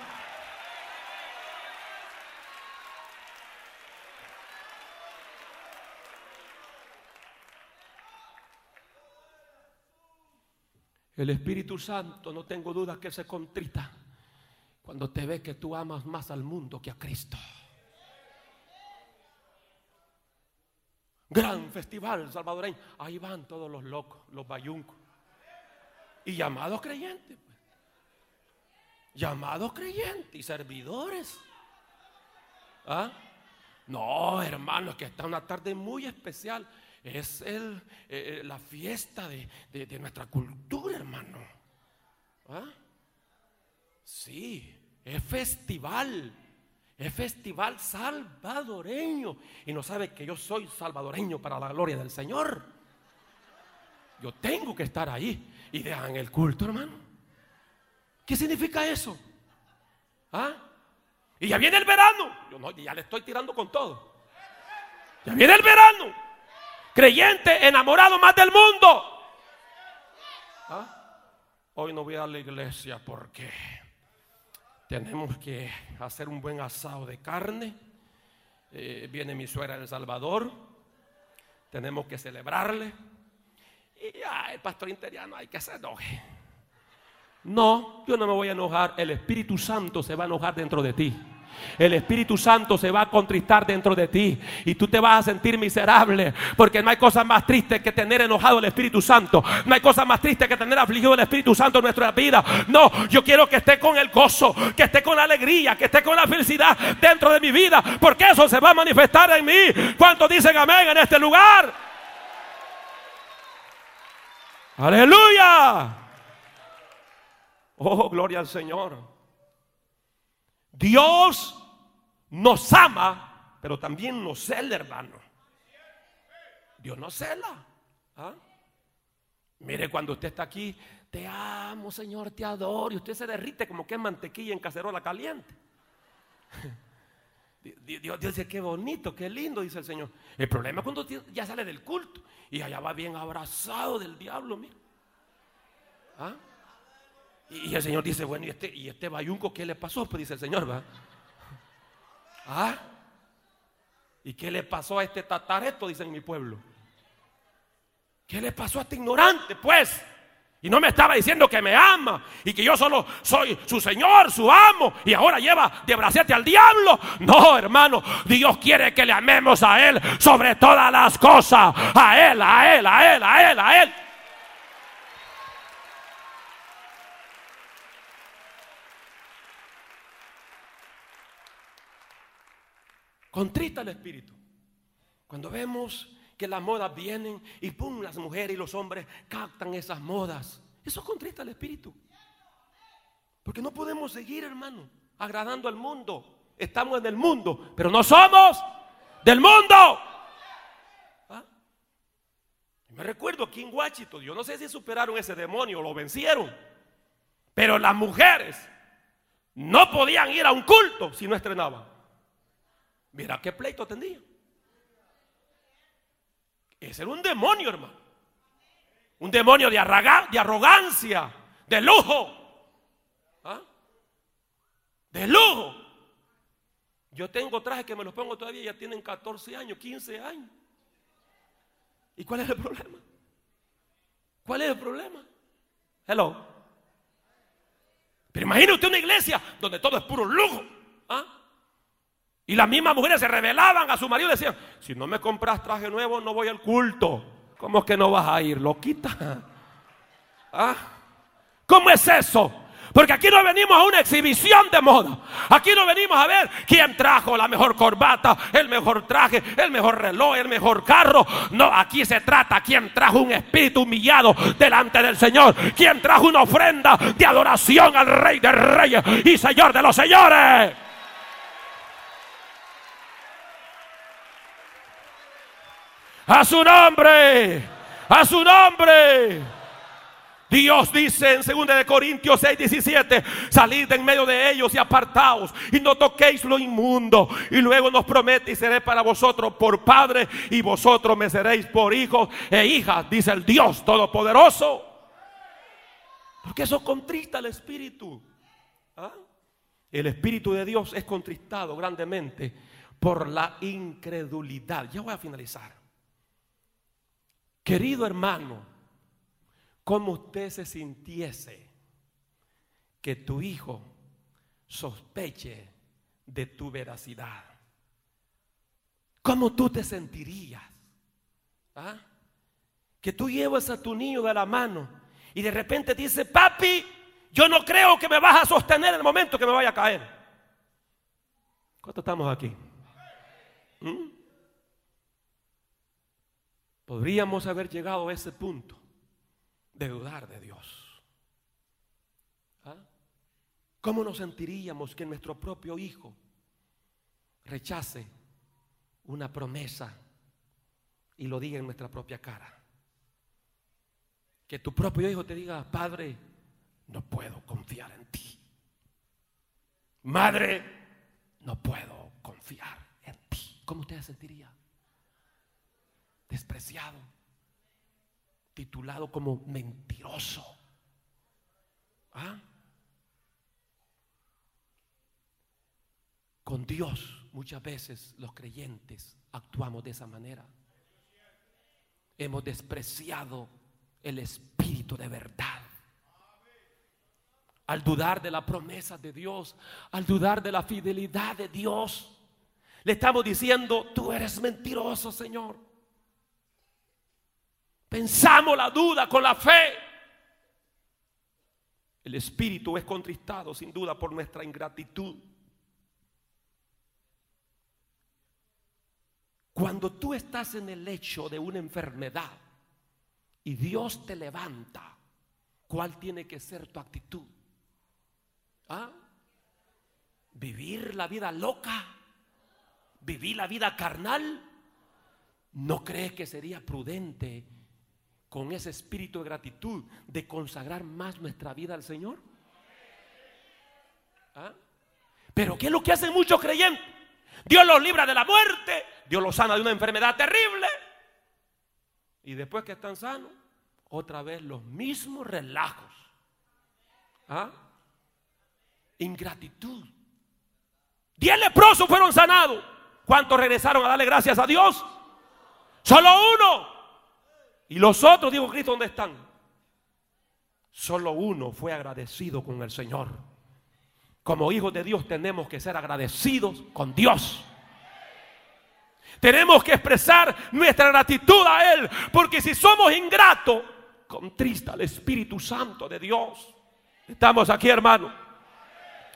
El Espíritu Santo, no tengo duda que se contrita cuando te ve que tú amas más al mundo que a Cristo. Gran festival salvadoreño. Ahí van todos los locos, los bayuncos. Y llamados creyentes. Pues. Llamados creyentes y servidores. ¿Ah? No, hermanos, que está una tarde muy especial es el, eh, eh, la fiesta de, nuestra cultura, hermano. ¿Ah? Sí, es festival. Es festival salvadoreño. Y no sabe que yo soy salvadoreño para la gloria del Señor. Yo tengo que estar ahí. Y dejan el culto, hermano. ¿Qué significa eso? ¿Ah? Y ya viene el verano. Yo no, ya le estoy tirando con todo. Ya viene el verano creyente, enamorado más del mundo. ¿Ah? Hoy no voy a la iglesia porque tenemos que hacer un buen asado de carne. Eh, viene mi suegra del Salvador. Tenemos que celebrarle. Y el pastor interiano hay que hacer No, yo no me voy a enojar. El Espíritu Santo se va a enojar dentro de ti. El Espíritu Santo se va a contristar dentro de ti y tú te vas a sentir miserable porque no hay cosa más triste que tener enojado el Espíritu Santo. No hay cosa más triste que tener afligido el Espíritu Santo en nuestra vida. No, yo quiero que esté con el gozo, que esté con la alegría, que esté con la felicidad dentro de mi vida porque eso se va a manifestar en mí. ¿Cuántos dicen amén en este lugar? Aleluya. Oh, gloria al Señor. Dios nos ama, pero también nos cela, hermano. Dios nos cela. ¿ah? Mire, cuando usted está aquí, te amo, Señor, te adoro. Y usted se derrite como que es mantequilla en cacerola caliente. Dios, dice, qué bonito, qué lindo, dice el Señor. El problema es cuando ya sale del culto y allá va bien abrazado del diablo, mira. ¿Ah? Y el Señor dice, bueno, ¿y este, y este bayunco qué le pasó? Pues dice el Señor, ¿va? ¿Ah? ¿Y qué le pasó a este tatareto? Dice en mi pueblo. ¿Qué le pasó a este ignorante? Pues. Y no me estaba diciendo que me ama y que yo solo soy su Señor, su amo, y ahora lleva de bracete al diablo. No, hermano, Dios quiere que le amemos a Él sobre todas las cosas. A Él, a Él, a Él, a Él, a Él. Contrita el espíritu. Cuando vemos que las modas vienen y pum, las mujeres y los hombres captan esas modas. Eso contrita el espíritu. Porque no podemos seguir, hermano, agradando al mundo. Estamos en el mundo, pero no somos del mundo. ¿Ah? Me recuerdo aquí en yo no sé si superaron ese demonio lo vencieron, pero las mujeres no podían ir a un culto si no estrenaban. Mira qué pleito tenía. Ese era un demonio, hermano. Un demonio de, de arrogancia, de lujo. ¿Ah? De lujo. Yo tengo trajes que me los pongo todavía, ya tienen 14 años, 15 años. ¿Y cuál es el problema? ¿Cuál es el problema? Hello. Pero imagine usted una iglesia donde todo es puro lujo. Y las mismas mujeres se revelaban a su marido y decían, si no me compras traje nuevo no voy al culto. ¿Cómo es que no vas a ir? Loquita. ¿Ah? ¿Cómo es eso? Porque aquí no venimos a una exhibición de moda. Aquí no venimos a ver quién trajo la mejor corbata, el mejor traje, el mejor reloj, el mejor carro. No, aquí se trata quién trajo un espíritu humillado delante del Señor. Quién trajo una ofrenda de adoración al Rey de Reyes y Señor de los Señores. A su nombre. A su nombre. Dios dice en 2 de Corintios 6, 17, salid de en medio de ellos y apartaos y no toquéis lo inmundo. Y luego nos promete y seré para vosotros por padre y vosotros me seréis por hijos e hijas, dice el Dios Todopoderoso. Porque eso contrista el espíritu. ¿Ah? El espíritu de Dios es contristado grandemente por la incredulidad. Ya voy a finalizar. Querido hermano, como usted se sintiese que tu hijo sospeche de tu veracidad? ¿Cómo tú te sentirías? ¿Ah? Que tú llevas a tu niño de la mano y de repente dice, papi, yo no creo que me vas a sostener en el momento que me vaya a caer. ¿Cuánto estamos aquí? ¿Mm? Podríamos haber llegado a ese punto de dudar de Dios. ¿Ah? ¿Cómo nos sentiríamos que nuestro propio hijo rechace una promesa y lo diga en nuestra propia cara? Que tu propio hijo te diga, Padre, no puedo confiar en ti. Madre, no puedo confiar en ti. ¿Cómo usted se sentiría? Despreciado, titulado como mentiroso. ¿Ah? Con Dios muchas veces los creyentes actuamos de esa manera. Hemos despreciado el espíritu de verdad. al dudar de la promesa de Dios, al dudar de la fidelidad de Dios. Le estamos diciendo, tú eres mentiroso, Señor. Pensamos la duda con la fe. El espíritu es contristado sin duda por nuestra ingratitud. Cuando tú estás en el lecho de una enfermedad y Dios te levanta, ¿cuál tiene que ser tu actitud? ¿Ah? ¿Vivir la vida loca? ¿Vivir la vida carnal? ¿No crees que sería prudente con ese espíritu de gratitud de consagrar más nuestra vida al Señor? ¿Ah? Pero ¿qué es lo que hacen muchos creyentes? Dios los libra de la muerte, Dios los sana de una enfermedad terrible. Y después que están sanos, otra vez los mismos relajos. ¿Ah? Ingratitud. Diez leprosos fueron sanados. ¿Cuántos regresaron a darle gracias a Dios? Solo uno. Y los otros, dijo Cristo, ¿dónde están? Solo uno fue agradecido con el Señor. Como hijos de Dios tenemos que ser agradecidos con Dios. Tenemos que expresar nuestra gratitud a Él. Porque si somos ingratos, contrista al Espíritu Santo de Dios. Estamos aquí, hermano.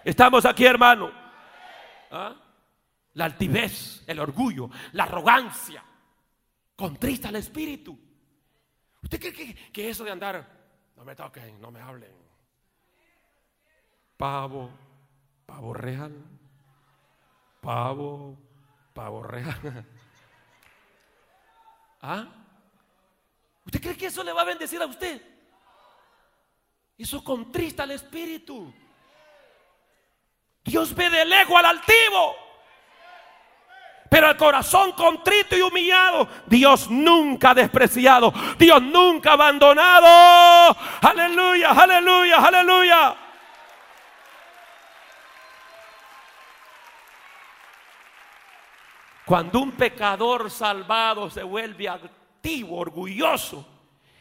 Estamos aquí, hermano. ¿Ah? La altivez, el orgullo, la arrogancia, contrista al espíritu. ¿Usted cree que, eso de andar, no me toquen, no me hablen? Pavo, pavo real, pavo, pavo real. ¿Ah? ¿Usted cree que eso le va a bendecir a usted? Eso contrista al espíritu. Dios ve de lejos al altivo. Pero el corazón contrito y humillado, Dios nunca ha despreciado, Dios nunca ha abandonado. Aleluya, aleluya, aleluya. Cuando un pecador salvado se vuelve activo, orgulloso,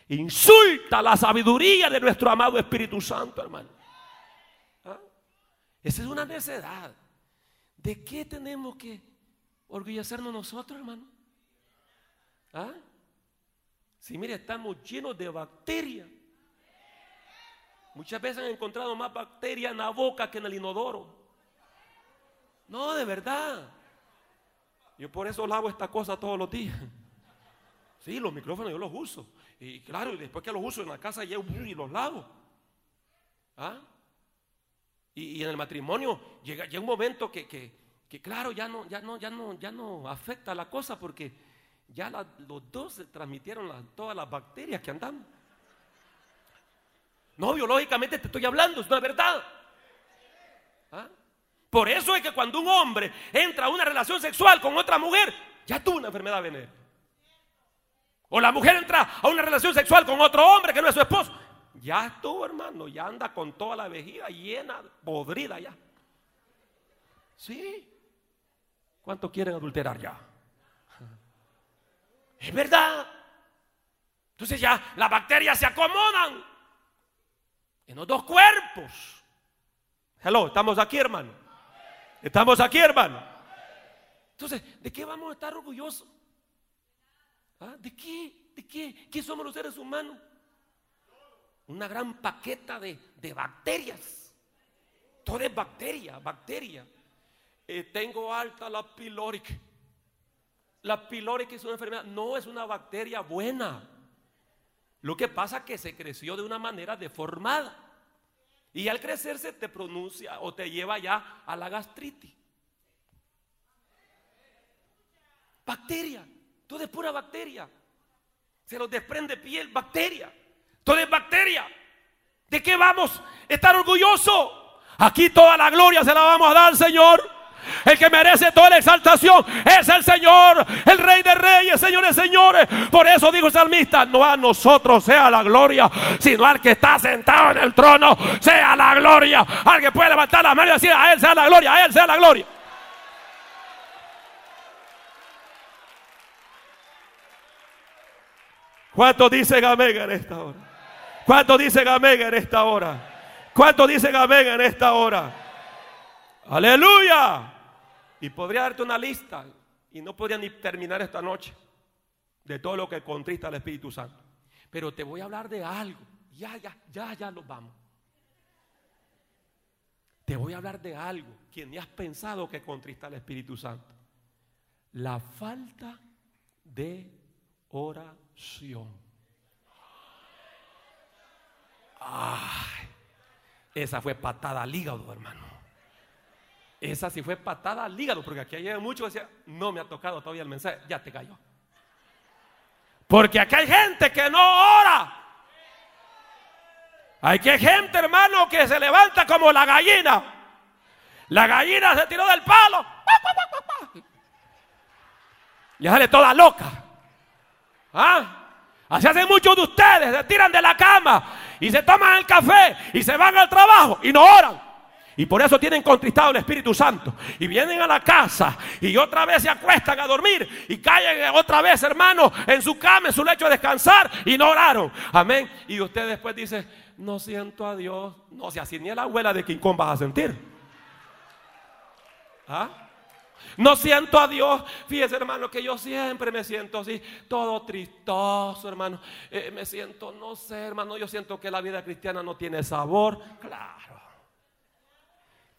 insulta la sabiduría de nuestro amado Espíritu Santo, hermano. Esa es una necedad. ¿De qué tenemos que orgullecernos nosotros, hermano? ¿Ah? Si mire, estamos llenos de bacterias. Muchas veces han encontrado más bacterias en la boca que en el inodoro. No, de verdad. Yo por eso lavo esta cosa todos los días. Sí, los micrófonos yo los uso. Y claro, y después que los uso en la casa, yo y los lavo. ¿Ah? Y, en el matrimonio llega, llega un momento que, claro, ya no, ya, no, ya, no, ya no afecta la cosa porque ya los dos se transmitieron todas las bacterias que andan. No, biológicamente te estoy hablando, es una verdad. ¿Ah? Por eso es que cuando un hombre entra a una relación sexual con otra mujer, ya tuvo una enfermedad venérea. O la mujer entra a una relación sexual con otro hombre que no es su esposo, ya estuvo, hermano, ya anda con toda la vejiga llena, podrida ya. Sí. ¿Cuánto quieren adulterar ya? Es verdad. Entonces ya las bacterias se acomodan en los dos cuerpos. Hello, estamos aquí, hermano. Estamos aquí, hermano. Entonces, ¿de qué vamos a estar orgullosos? ¿Ah? ¿De qué? ¿De qué? ¿Qué somos los seres humanos? una gran paqueta de, bacterias. Todo es bacteria, bacteria. Eh, tengo alta la pyloric. La pyloric es una enfermedad, no es una bacteria buena. Lo que pasa es que se creció de una manera deformada. Y al crecerse te pronuncia o te lleva ya a la gastritis. Bacteria, todo es pura bacteria. Se nos desprende piel, bacteria. Todo es bacteria. ¿De qué vamos estar orgullosos? Aquí toda la gloria se la vamos a dar, Señor. El que merece toda la exaltación es el Señor, el Rey de Reyes, señores, señores. Por eso dijo el salmista: No a nosotros sea la gloria, sino al que está sentado en el trono sea la gloria. Al que puede levantar la mano y decir: A Él sea la gloria, a Él sea la gloria. ¿Cuánto dice amén en esta hora? ¿Cuánto dice amén en esta hora? ¿Cuántos dicen amén en esta hora? Aleluya. Y podría darte una lista y no podría ni terminar esta noche de todo lo que contrista al Espíritu Santo. Pero te voy a hablar de algo. Ya, ya, ya, ya lo vamos. Te voy a hablar de algo que ni has pensado que contrista al Espíritu Santo. La falta de oración. Ay, esa fue patada al hígado, hermano. Esa sí fue patada al hígado, porque aquí hay muchos que decían, no me ha tocado todavía el mensaje, ya te cayó. Porque aquí hay gente que no ora. Hay que gente, hermano, que se levanta como la gallina. La gallina se tiró del palo. Y sale toda loca. ¿Ah? Así hacen muchos de ustedes, se tiran de la cama y se toman el café y se van al trabajo y no oran. Y por eso tienen contristado el Espíritu Santo. Y vienen a la casa y otra vez se acuestan a dormir y caen otra vez, hermano, en su cama, en su lecho a descansar y no oraron. Amén. Y usted después dice, no siento a Dios. No, si así ni a la abuela de King Kong vas a sentir. ¿Ah? No siento a Dios. Fíjese, hermano, que yo siempre me siento así, todo tristoso, hermano. Eh, me siento, no sé, hermano, yo siento que la vida cristiana no tiene sabor. Claro.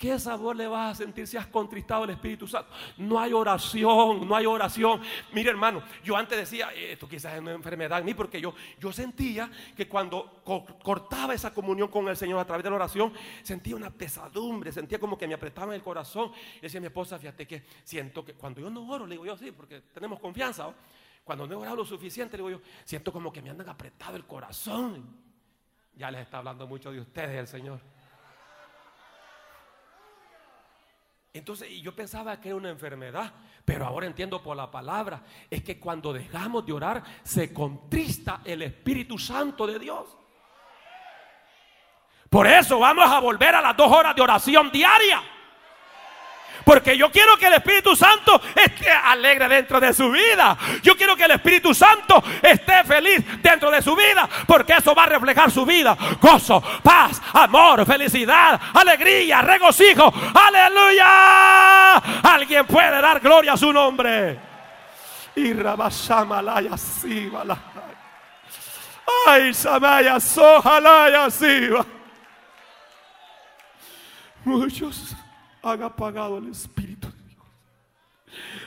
¿Qué sabor le vas a sentir si has contristado el Espíritu Santo? No hay oración, no hay oración. Mire hermano, yo antes decía, esto quizás es una enfermedad en mí, porque yo, yo sentía que cuando cortaba esa comunión con el Señor a través de la oración, sentía una pesadumbre, sentía como que me apretaba el corazón. Y decía mi esposa, fíjate que siento que cuando yo no oro, le digo yo sí, porque tenemos confianza. Cuando no he orado lo suficiente, le digo yo, siento como que me andan apretado el corazón. Ya les está hablando mucho de ustedes el Señor. Entonces yo pensaba que era una enfermedad, pero ahora entiendo por la palabra, es que cuando dejamos de orar se contrista el Espíritu Santo de Dios. Por eso vamos a volver a las dos horas de oración diaria. Porque yo quiero que el Espíritu Santo esté alegre dentro de su vida. Yo quiero que el Espíritu Santo esté feliz dentro de su vida. Porque eso va a reflejar su vida. Gozo, paz, amor, felicidad, alegría, regocijo. Aleluya. Alguien puede dar gloria a su nombre. Y Rabasamalaya Sivala. Ay, Samaya Sojalaya Siva. Muchos han apagado el Espíritu.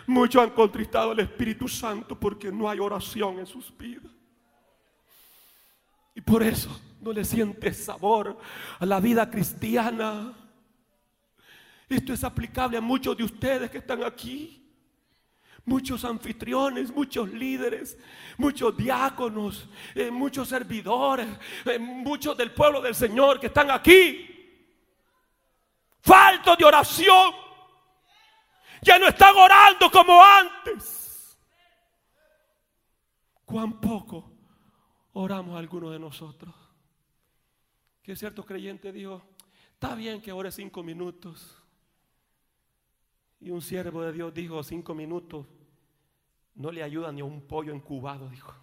Muchos han contristado el Espíritu Santo porque no hay oración en sus vidas. Y por eso no le siente sabor a la vida cristiana. Esto es aplicable a muchos de ustedes que están aquí. Muchos anfitriones, muchos líderes, muchos diáconos, eh, muchos servidores, eh, muchos del pueblo del Señor que están aquí falto de oración. Ya no están orando como antes. Cuán poco oramos algunos de nosotros. Que cierto creyente dijo, está bien que ore cinco minutos. Y un siervo de Dios dijo, cinco minutos no le ayuda ni a un pollo incubado, dijo.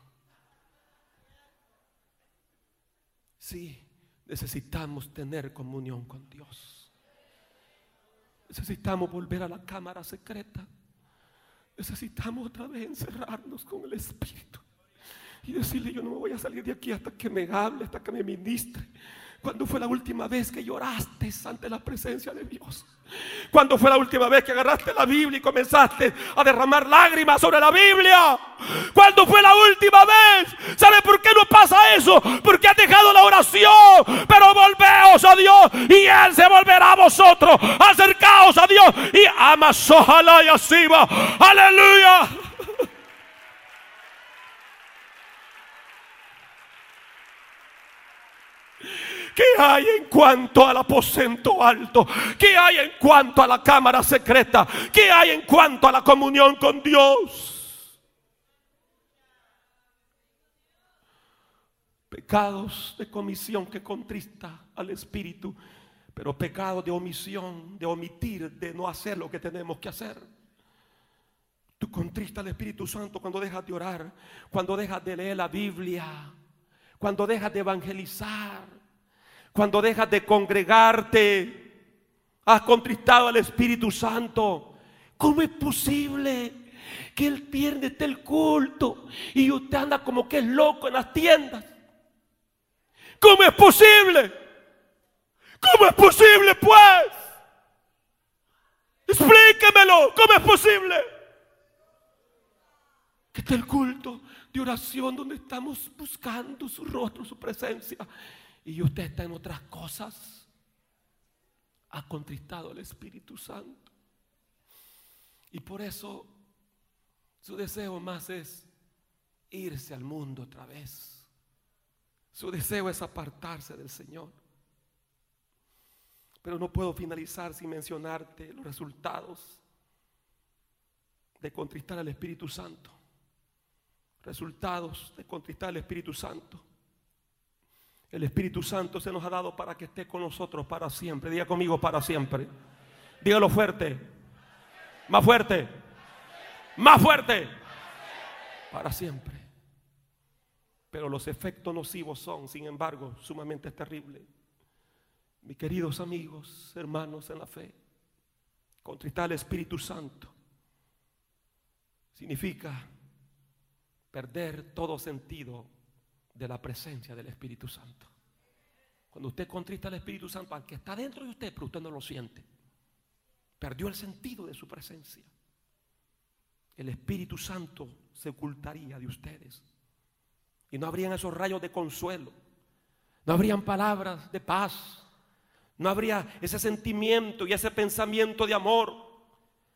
Sí, necesitamos tener comunión con Dios. Necesitamos volver a la cámara secreta. Necesitamos otra vez encerrarnos con el Espíritu y decirle, yo no me voy a salir de aquí hasta que me hable, hasta que me ministre. ¿Cuándo fue la última vez que lloraste ante la presencia de Dios? ¿Cuándo fue la última vez que agarraste la Biblia y comenzaste a derramar lágrimas sobre la Biblia? ¿Cuándo fue la última vez? ¿Sabe por qué no pasa eso? Porque has dejado la oración. Pero volveos a Dios y Él se volverá a vosotros. Acercaos a Dios y amas ojalá y así va. Aleluya. ¿Qué hay en cuanto al aposento alto? ¿Qué hay en cuanto a la cámara secreta? ¿Qué hay en cuanto a la comunión con Dios? Pecados de comisión que contrista al Espíritu, pero pecados de omisión, de omitir, de no hacer lo que tenemos que hacer. Tú contrista al Espíritu Santo cuando dejas de orar, cuando dejas de leer la Biblia, cuando dejas de evangelizar Cuando dejas de congregarte, has contristado al Espíritu Santo. ¿Cómo es posible que Él pierde el culto y usted anda como que es loco en las tiendas? ¿Cómo es posible? ¿Cómo es posible, pues? Explíquemelo. ¿Cómo es posible? Que está el culto de oración donde estamos buscando su rostro, su presencia. Y usted está en otras cosas. Ha contristado al Espíritu Santo. Y por eso su deseo más es irse al mundo otra vez. Su deseo es apartarse del Señor. Pero no puedo finalizar sin mencionarte los resultados de contristar al Espíritu Santo. Resultados de contristar al Espíritu Santo. El Espíritu Santo se nos ha dado para que esté con nosotros para siempre. Diga conmigo para siempre. Dígalo fuerte. Más fuerte. Más fuerte. Para siempre. Pero los efectos nocivos son, sin embargo, sumamente terribles. Mis queridos amigos, hermanos en la fe, contristar al Espíritu Santo significa perder todo sentido de la presencia del Espíritu Santo. Cuando usted contrista al Espíritu Santo, aunque está dentro de usted, pero usted no lo siente, perdió el sentido de su presencia. El Espíritu Santo se ocultaría de ustedes. Y no habrían esos rayos de consuelo. No habrían palabras de paz no habría ese sentimiento y ese pensamiento de amor.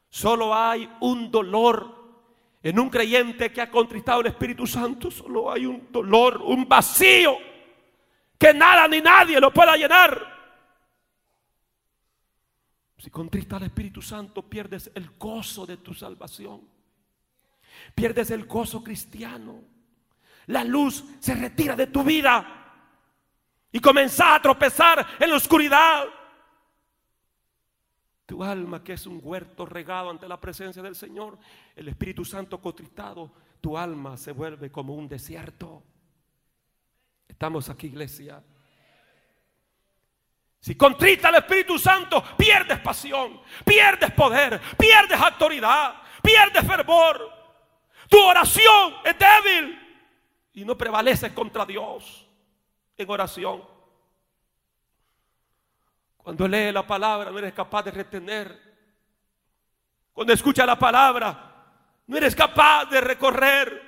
Solo hay un dolor. En un creyente que ha contristado el Espíritu Santo, solo hay un dolor, un vacío que nada ni nadie lo pueda llenar. Si contristas al Espíritu Santo, pierdes el gozo de tu salvación. Pierdes el gozo cristiano. La luz se retira de tu vida y comenzás a tropezar en la oscuridad. Tu alma, que es un huerto regado ante la presencia del Señor, el Espíritu Santo contristado, tu alma se vuelve como un desierto. Estamos aquí, iglesia. Si contrita el Espíritu Santo, pierdes pasión, pierdes poder, pierdes autoridad, pierdes fervor. Tu oración es débil y no prevaleces contra Dios en oración. Cuando lee la palabra no eres capaz de retener. Cuando escucha la palabra no eres capaz de recorrer,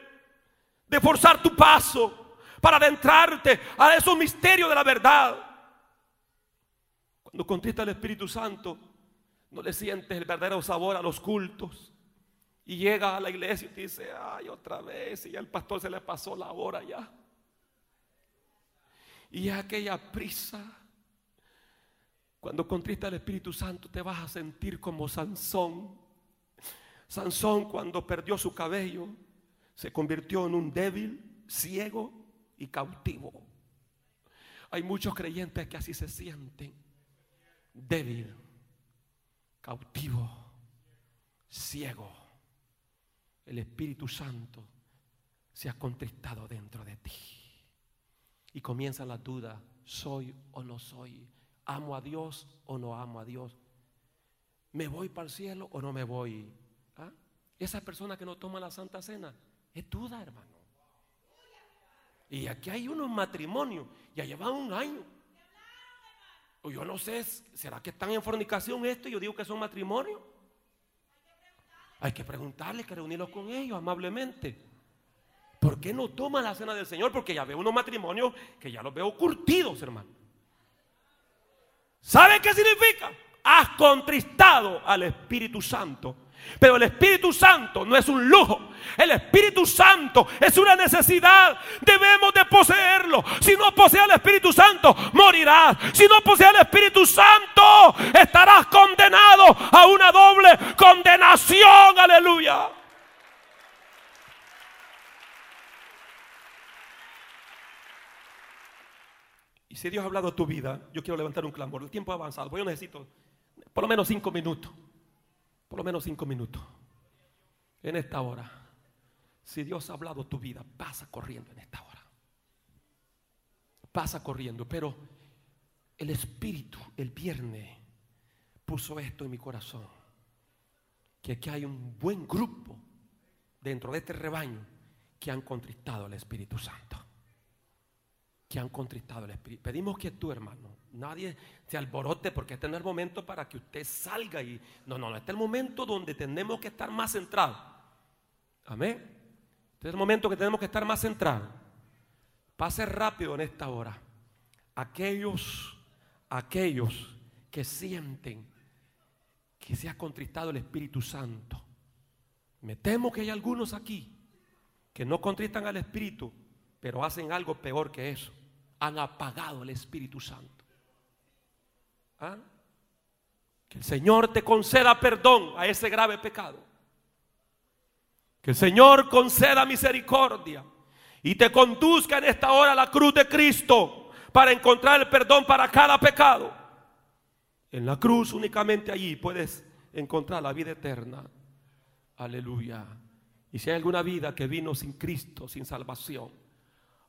de forzar tu paso para adentrarte a esos misterios de la verdad. Cuando contesta el Espíritu Santo, no le sientes el verdadero sabor a los cultos. Y llega a la iglesia y te dice, ay, otra vez, y ya el pastor se le pasó la hora ya. Y aquella prisa. Cuando contrista el Espíritu Santo te vas a sentir como Sansón. Sansón cuando perdió su cabello se convirtió en un débil, ciego y cautivo. Hay muchos creyentes que así se sienten. Débil, cautivo, ciego. El Espíritu Santo se ha contristado dentro de ti. Y comienza la duda, ¿soy o no soy? ¿Amo a Dios o no amo a Dios? ¿Me voy para el cielo o no me voy? ¿Ah? Esa persona que no toma la Santa Cena es duda, hermano. Y aquí hay unos matrimonios, ya llevan un año. O yo no sé, ¿será que están en fornicación esto? Y yo digo que son matrimonios. Hay que preguntarle, que reunirlos con ellos amablemente. ¿Por qué no toma la cena del Señor? Porque ya veo unos matrimonios que ya los veo curtidos, hermano. ¿Sabe qué significa? Has contristado al Espíritu Santo. Pero el Espíritu Santo no es un lujo. El Espíritu Santo es una necesidad. Debemos de poseerlo. Si no posees al Espíritu Santo, morirás. Si no posees al Espíritu Santo, estarás condenado a una doble condenación. Aleluya. Si Dios ha hablado a tu vida, yo quiero levantar un clamor. El tiempo ha avanzado, pues yo necesito por lo menos cinco minutos. Por lo menos cinco minutos. En esta hora. Si Dios ha hablado tu vida, pasa corriendo en esta hora. Pasa corriendo. Pero el Espíritu el viernes puso esto en mi corazón. Que aquí hay un buen grupo dentro de este rebaño que han contristado al Espíritu Santo. Que han contristado al Espíritu. Pedimos que tú, hermano, nadie se alborote porque este no es el momento para que usted salga y... No, no, este es el momento donde tenemos que estar más centrados. Amén. Este es el momento que tenemos que estar más centrados. Pase rápido en esta hora. Aquellos, aquellos que sienten que se ha contristado el Espíritu Santo. Me temo que hay algunos aquí que no contristan al Espíritu, pero hacen algo peor que eso. Han apagado el Espíritu Santo. ¿Ah? Que el Señor te conceda perdón a ese grave pecado. Que el Señor conceda misericordia y te conduzca en esta hora a la cruz de Cristo para encontrar el perdón para cada pecado. En la cruz únicamente allí puedes encontrar la vida eterna. Aleluya. Y si hay alguna vida que vino sin Cristo, sin salvación,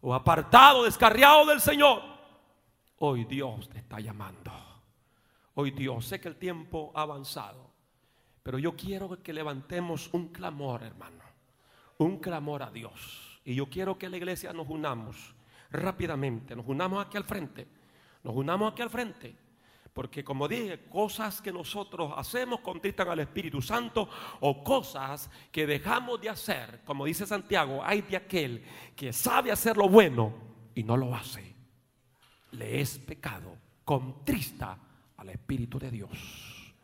o apartado, descarriado del Señor, hoy Dios te está llamando. Hoy Dios, sé que el tiempo ha avanzado, pero yo quiero que levantemos un clamor, hermano, un clamor a Dios. Y yo quiero que la iglesia nos unamos rápidamente, nos unamos aquí al frente, nos unamos aquí al frente. Porque como dije, cosas que nosotros hacemos contristan al Espíritu Santo o cosas que dejamos de hacer, como dice Santiago, hay de aquel que sabe hacer lo bueno y no lo hace. Le es pecado, contrista al Espíritu de Dios.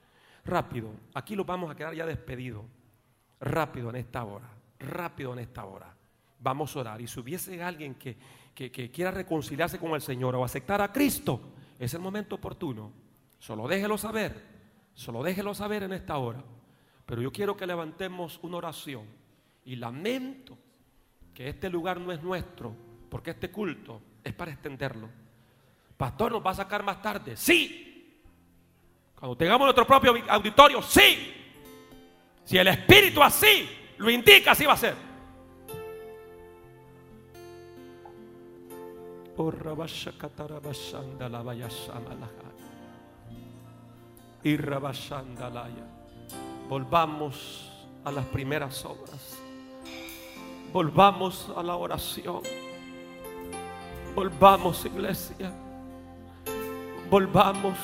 Rápido, aquí lo vamos a quedar ya despedido. Rápido en esta hora, rápido en esta hora vamos a orar. Y si hubiese alguien que, quiera reconciliarse con el Señor o aceptar a Cristo, es el momento oportuno. Solo déjelo saber, solo déjelo saber en esta hora. Pero yo quiero que levantemos una oración y lamento que este lugar no es nuestro, porque este culto es para extenderlo. Pastor, ¿nos va a sacar más tarde? Sí. Cuando tengamos nuestro propio auditorio, sí. Si el Espíritu así lo indica, así va a ser. Y Volvamos a las primeras obras. Volvamos a la oración. Volvamos, iglesia. Volvamos.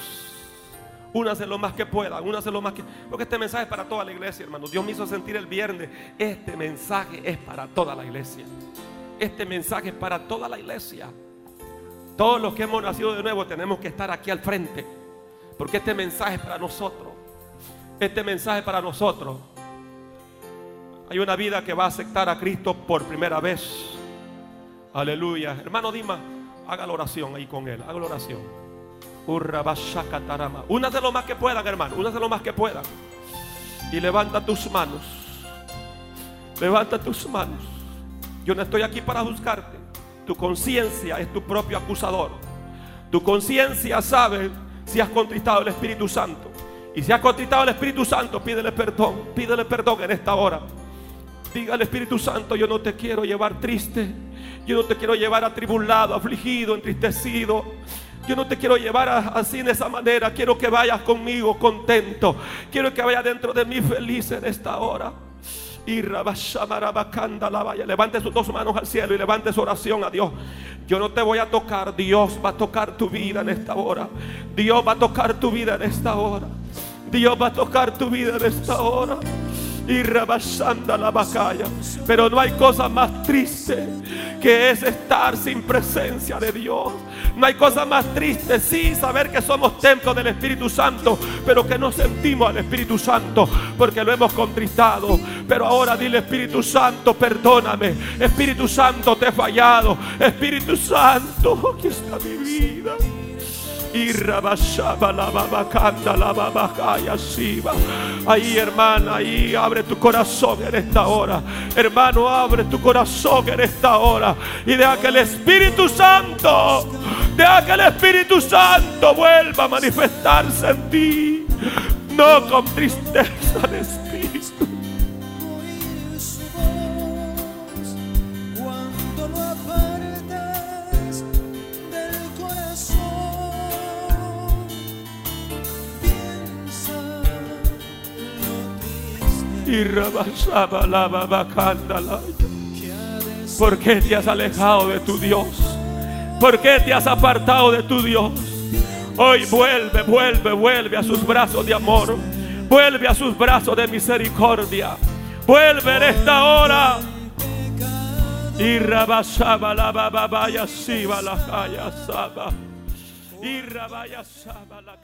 Únase lo más que pueda, únase lo más que. Porque este mensaje es para toda la iglesia, hermano. Dios me hizo sentir el viernes. Este mensaje es para toda la iglesia. Este mensaje es para toda la iglesia. Todos los que hemos nacido de nuevo tenemos que estar aquí al frente. Porque este mensaje es para nosotros. Este mensaje es para nosotros. Hay una vida que va a aceptar a Cristo por primera vez. Aleluya. Hermano Dima, haga la oración ahí con él. Haga la oración. Una de lo más que puedan, hermano. Una de lo más que puedan. Y levanta tus manos. Levanta tus manos. Yo no estoy aquí para buscarte. Tu conciencia es tu propio acusador. Tu conciencia sabe si has contristado el Espíritu Santo. Y si has contristado el Espíritu Santo, pídele perdón. Pídele perdón en esta hora. Diga al Espíritu Santo, yo no te quiero llevar triste. Yo no te quiero llevar atribulado, afligido, entristecido. Yo no te quiero llevar así de esa manera. Quiero que vayas conmigo contento. Quiero que vayas dentro de mí feliz en esta hora. Y Levante sus dos manos al cielo y levante su oración a Dios. Yo no te voy a tocar. Dios va a tocar tu vida en esta hora. Dios va a tocar tu vida en esta hora. Dios va a tocar tu vida en esta hora y rebasando la bacalla. Pero no hay cosa más triste que es estar sin presencia de Dios. No hay cosa más triste, sí, saber que somos templo del Espíritu Santo, pero que no sentimos al Espíritu Santo porque lo hemos contristado. Pero ahora dile, Espíritu Santo, perdóname. Espíritu Santo, te he fallado. Espíritu Santo, aquí está mi vida. Y la babacanda la babacaya siba. Ahí, hermana, ahí abre tu corazón en esta hora. Hermano, abre tu corazón en esta hora. Y deja que el Espíritu Santo, deja que el Espíritu Santo vuelva a manifestarse en ti. No con tristeza de espíritu. ¿Por qué te has alejado de tu Dios? ¿Por qué te has apartado de tu Dios? Hoy vuelve, vuelve, vuelve a sus brazos de amor. Vuelve a sus brazos de misericordia. Vuelve en esta hora. Y rabasaba la babaya siba la jaya saba. Y rabaya saba la.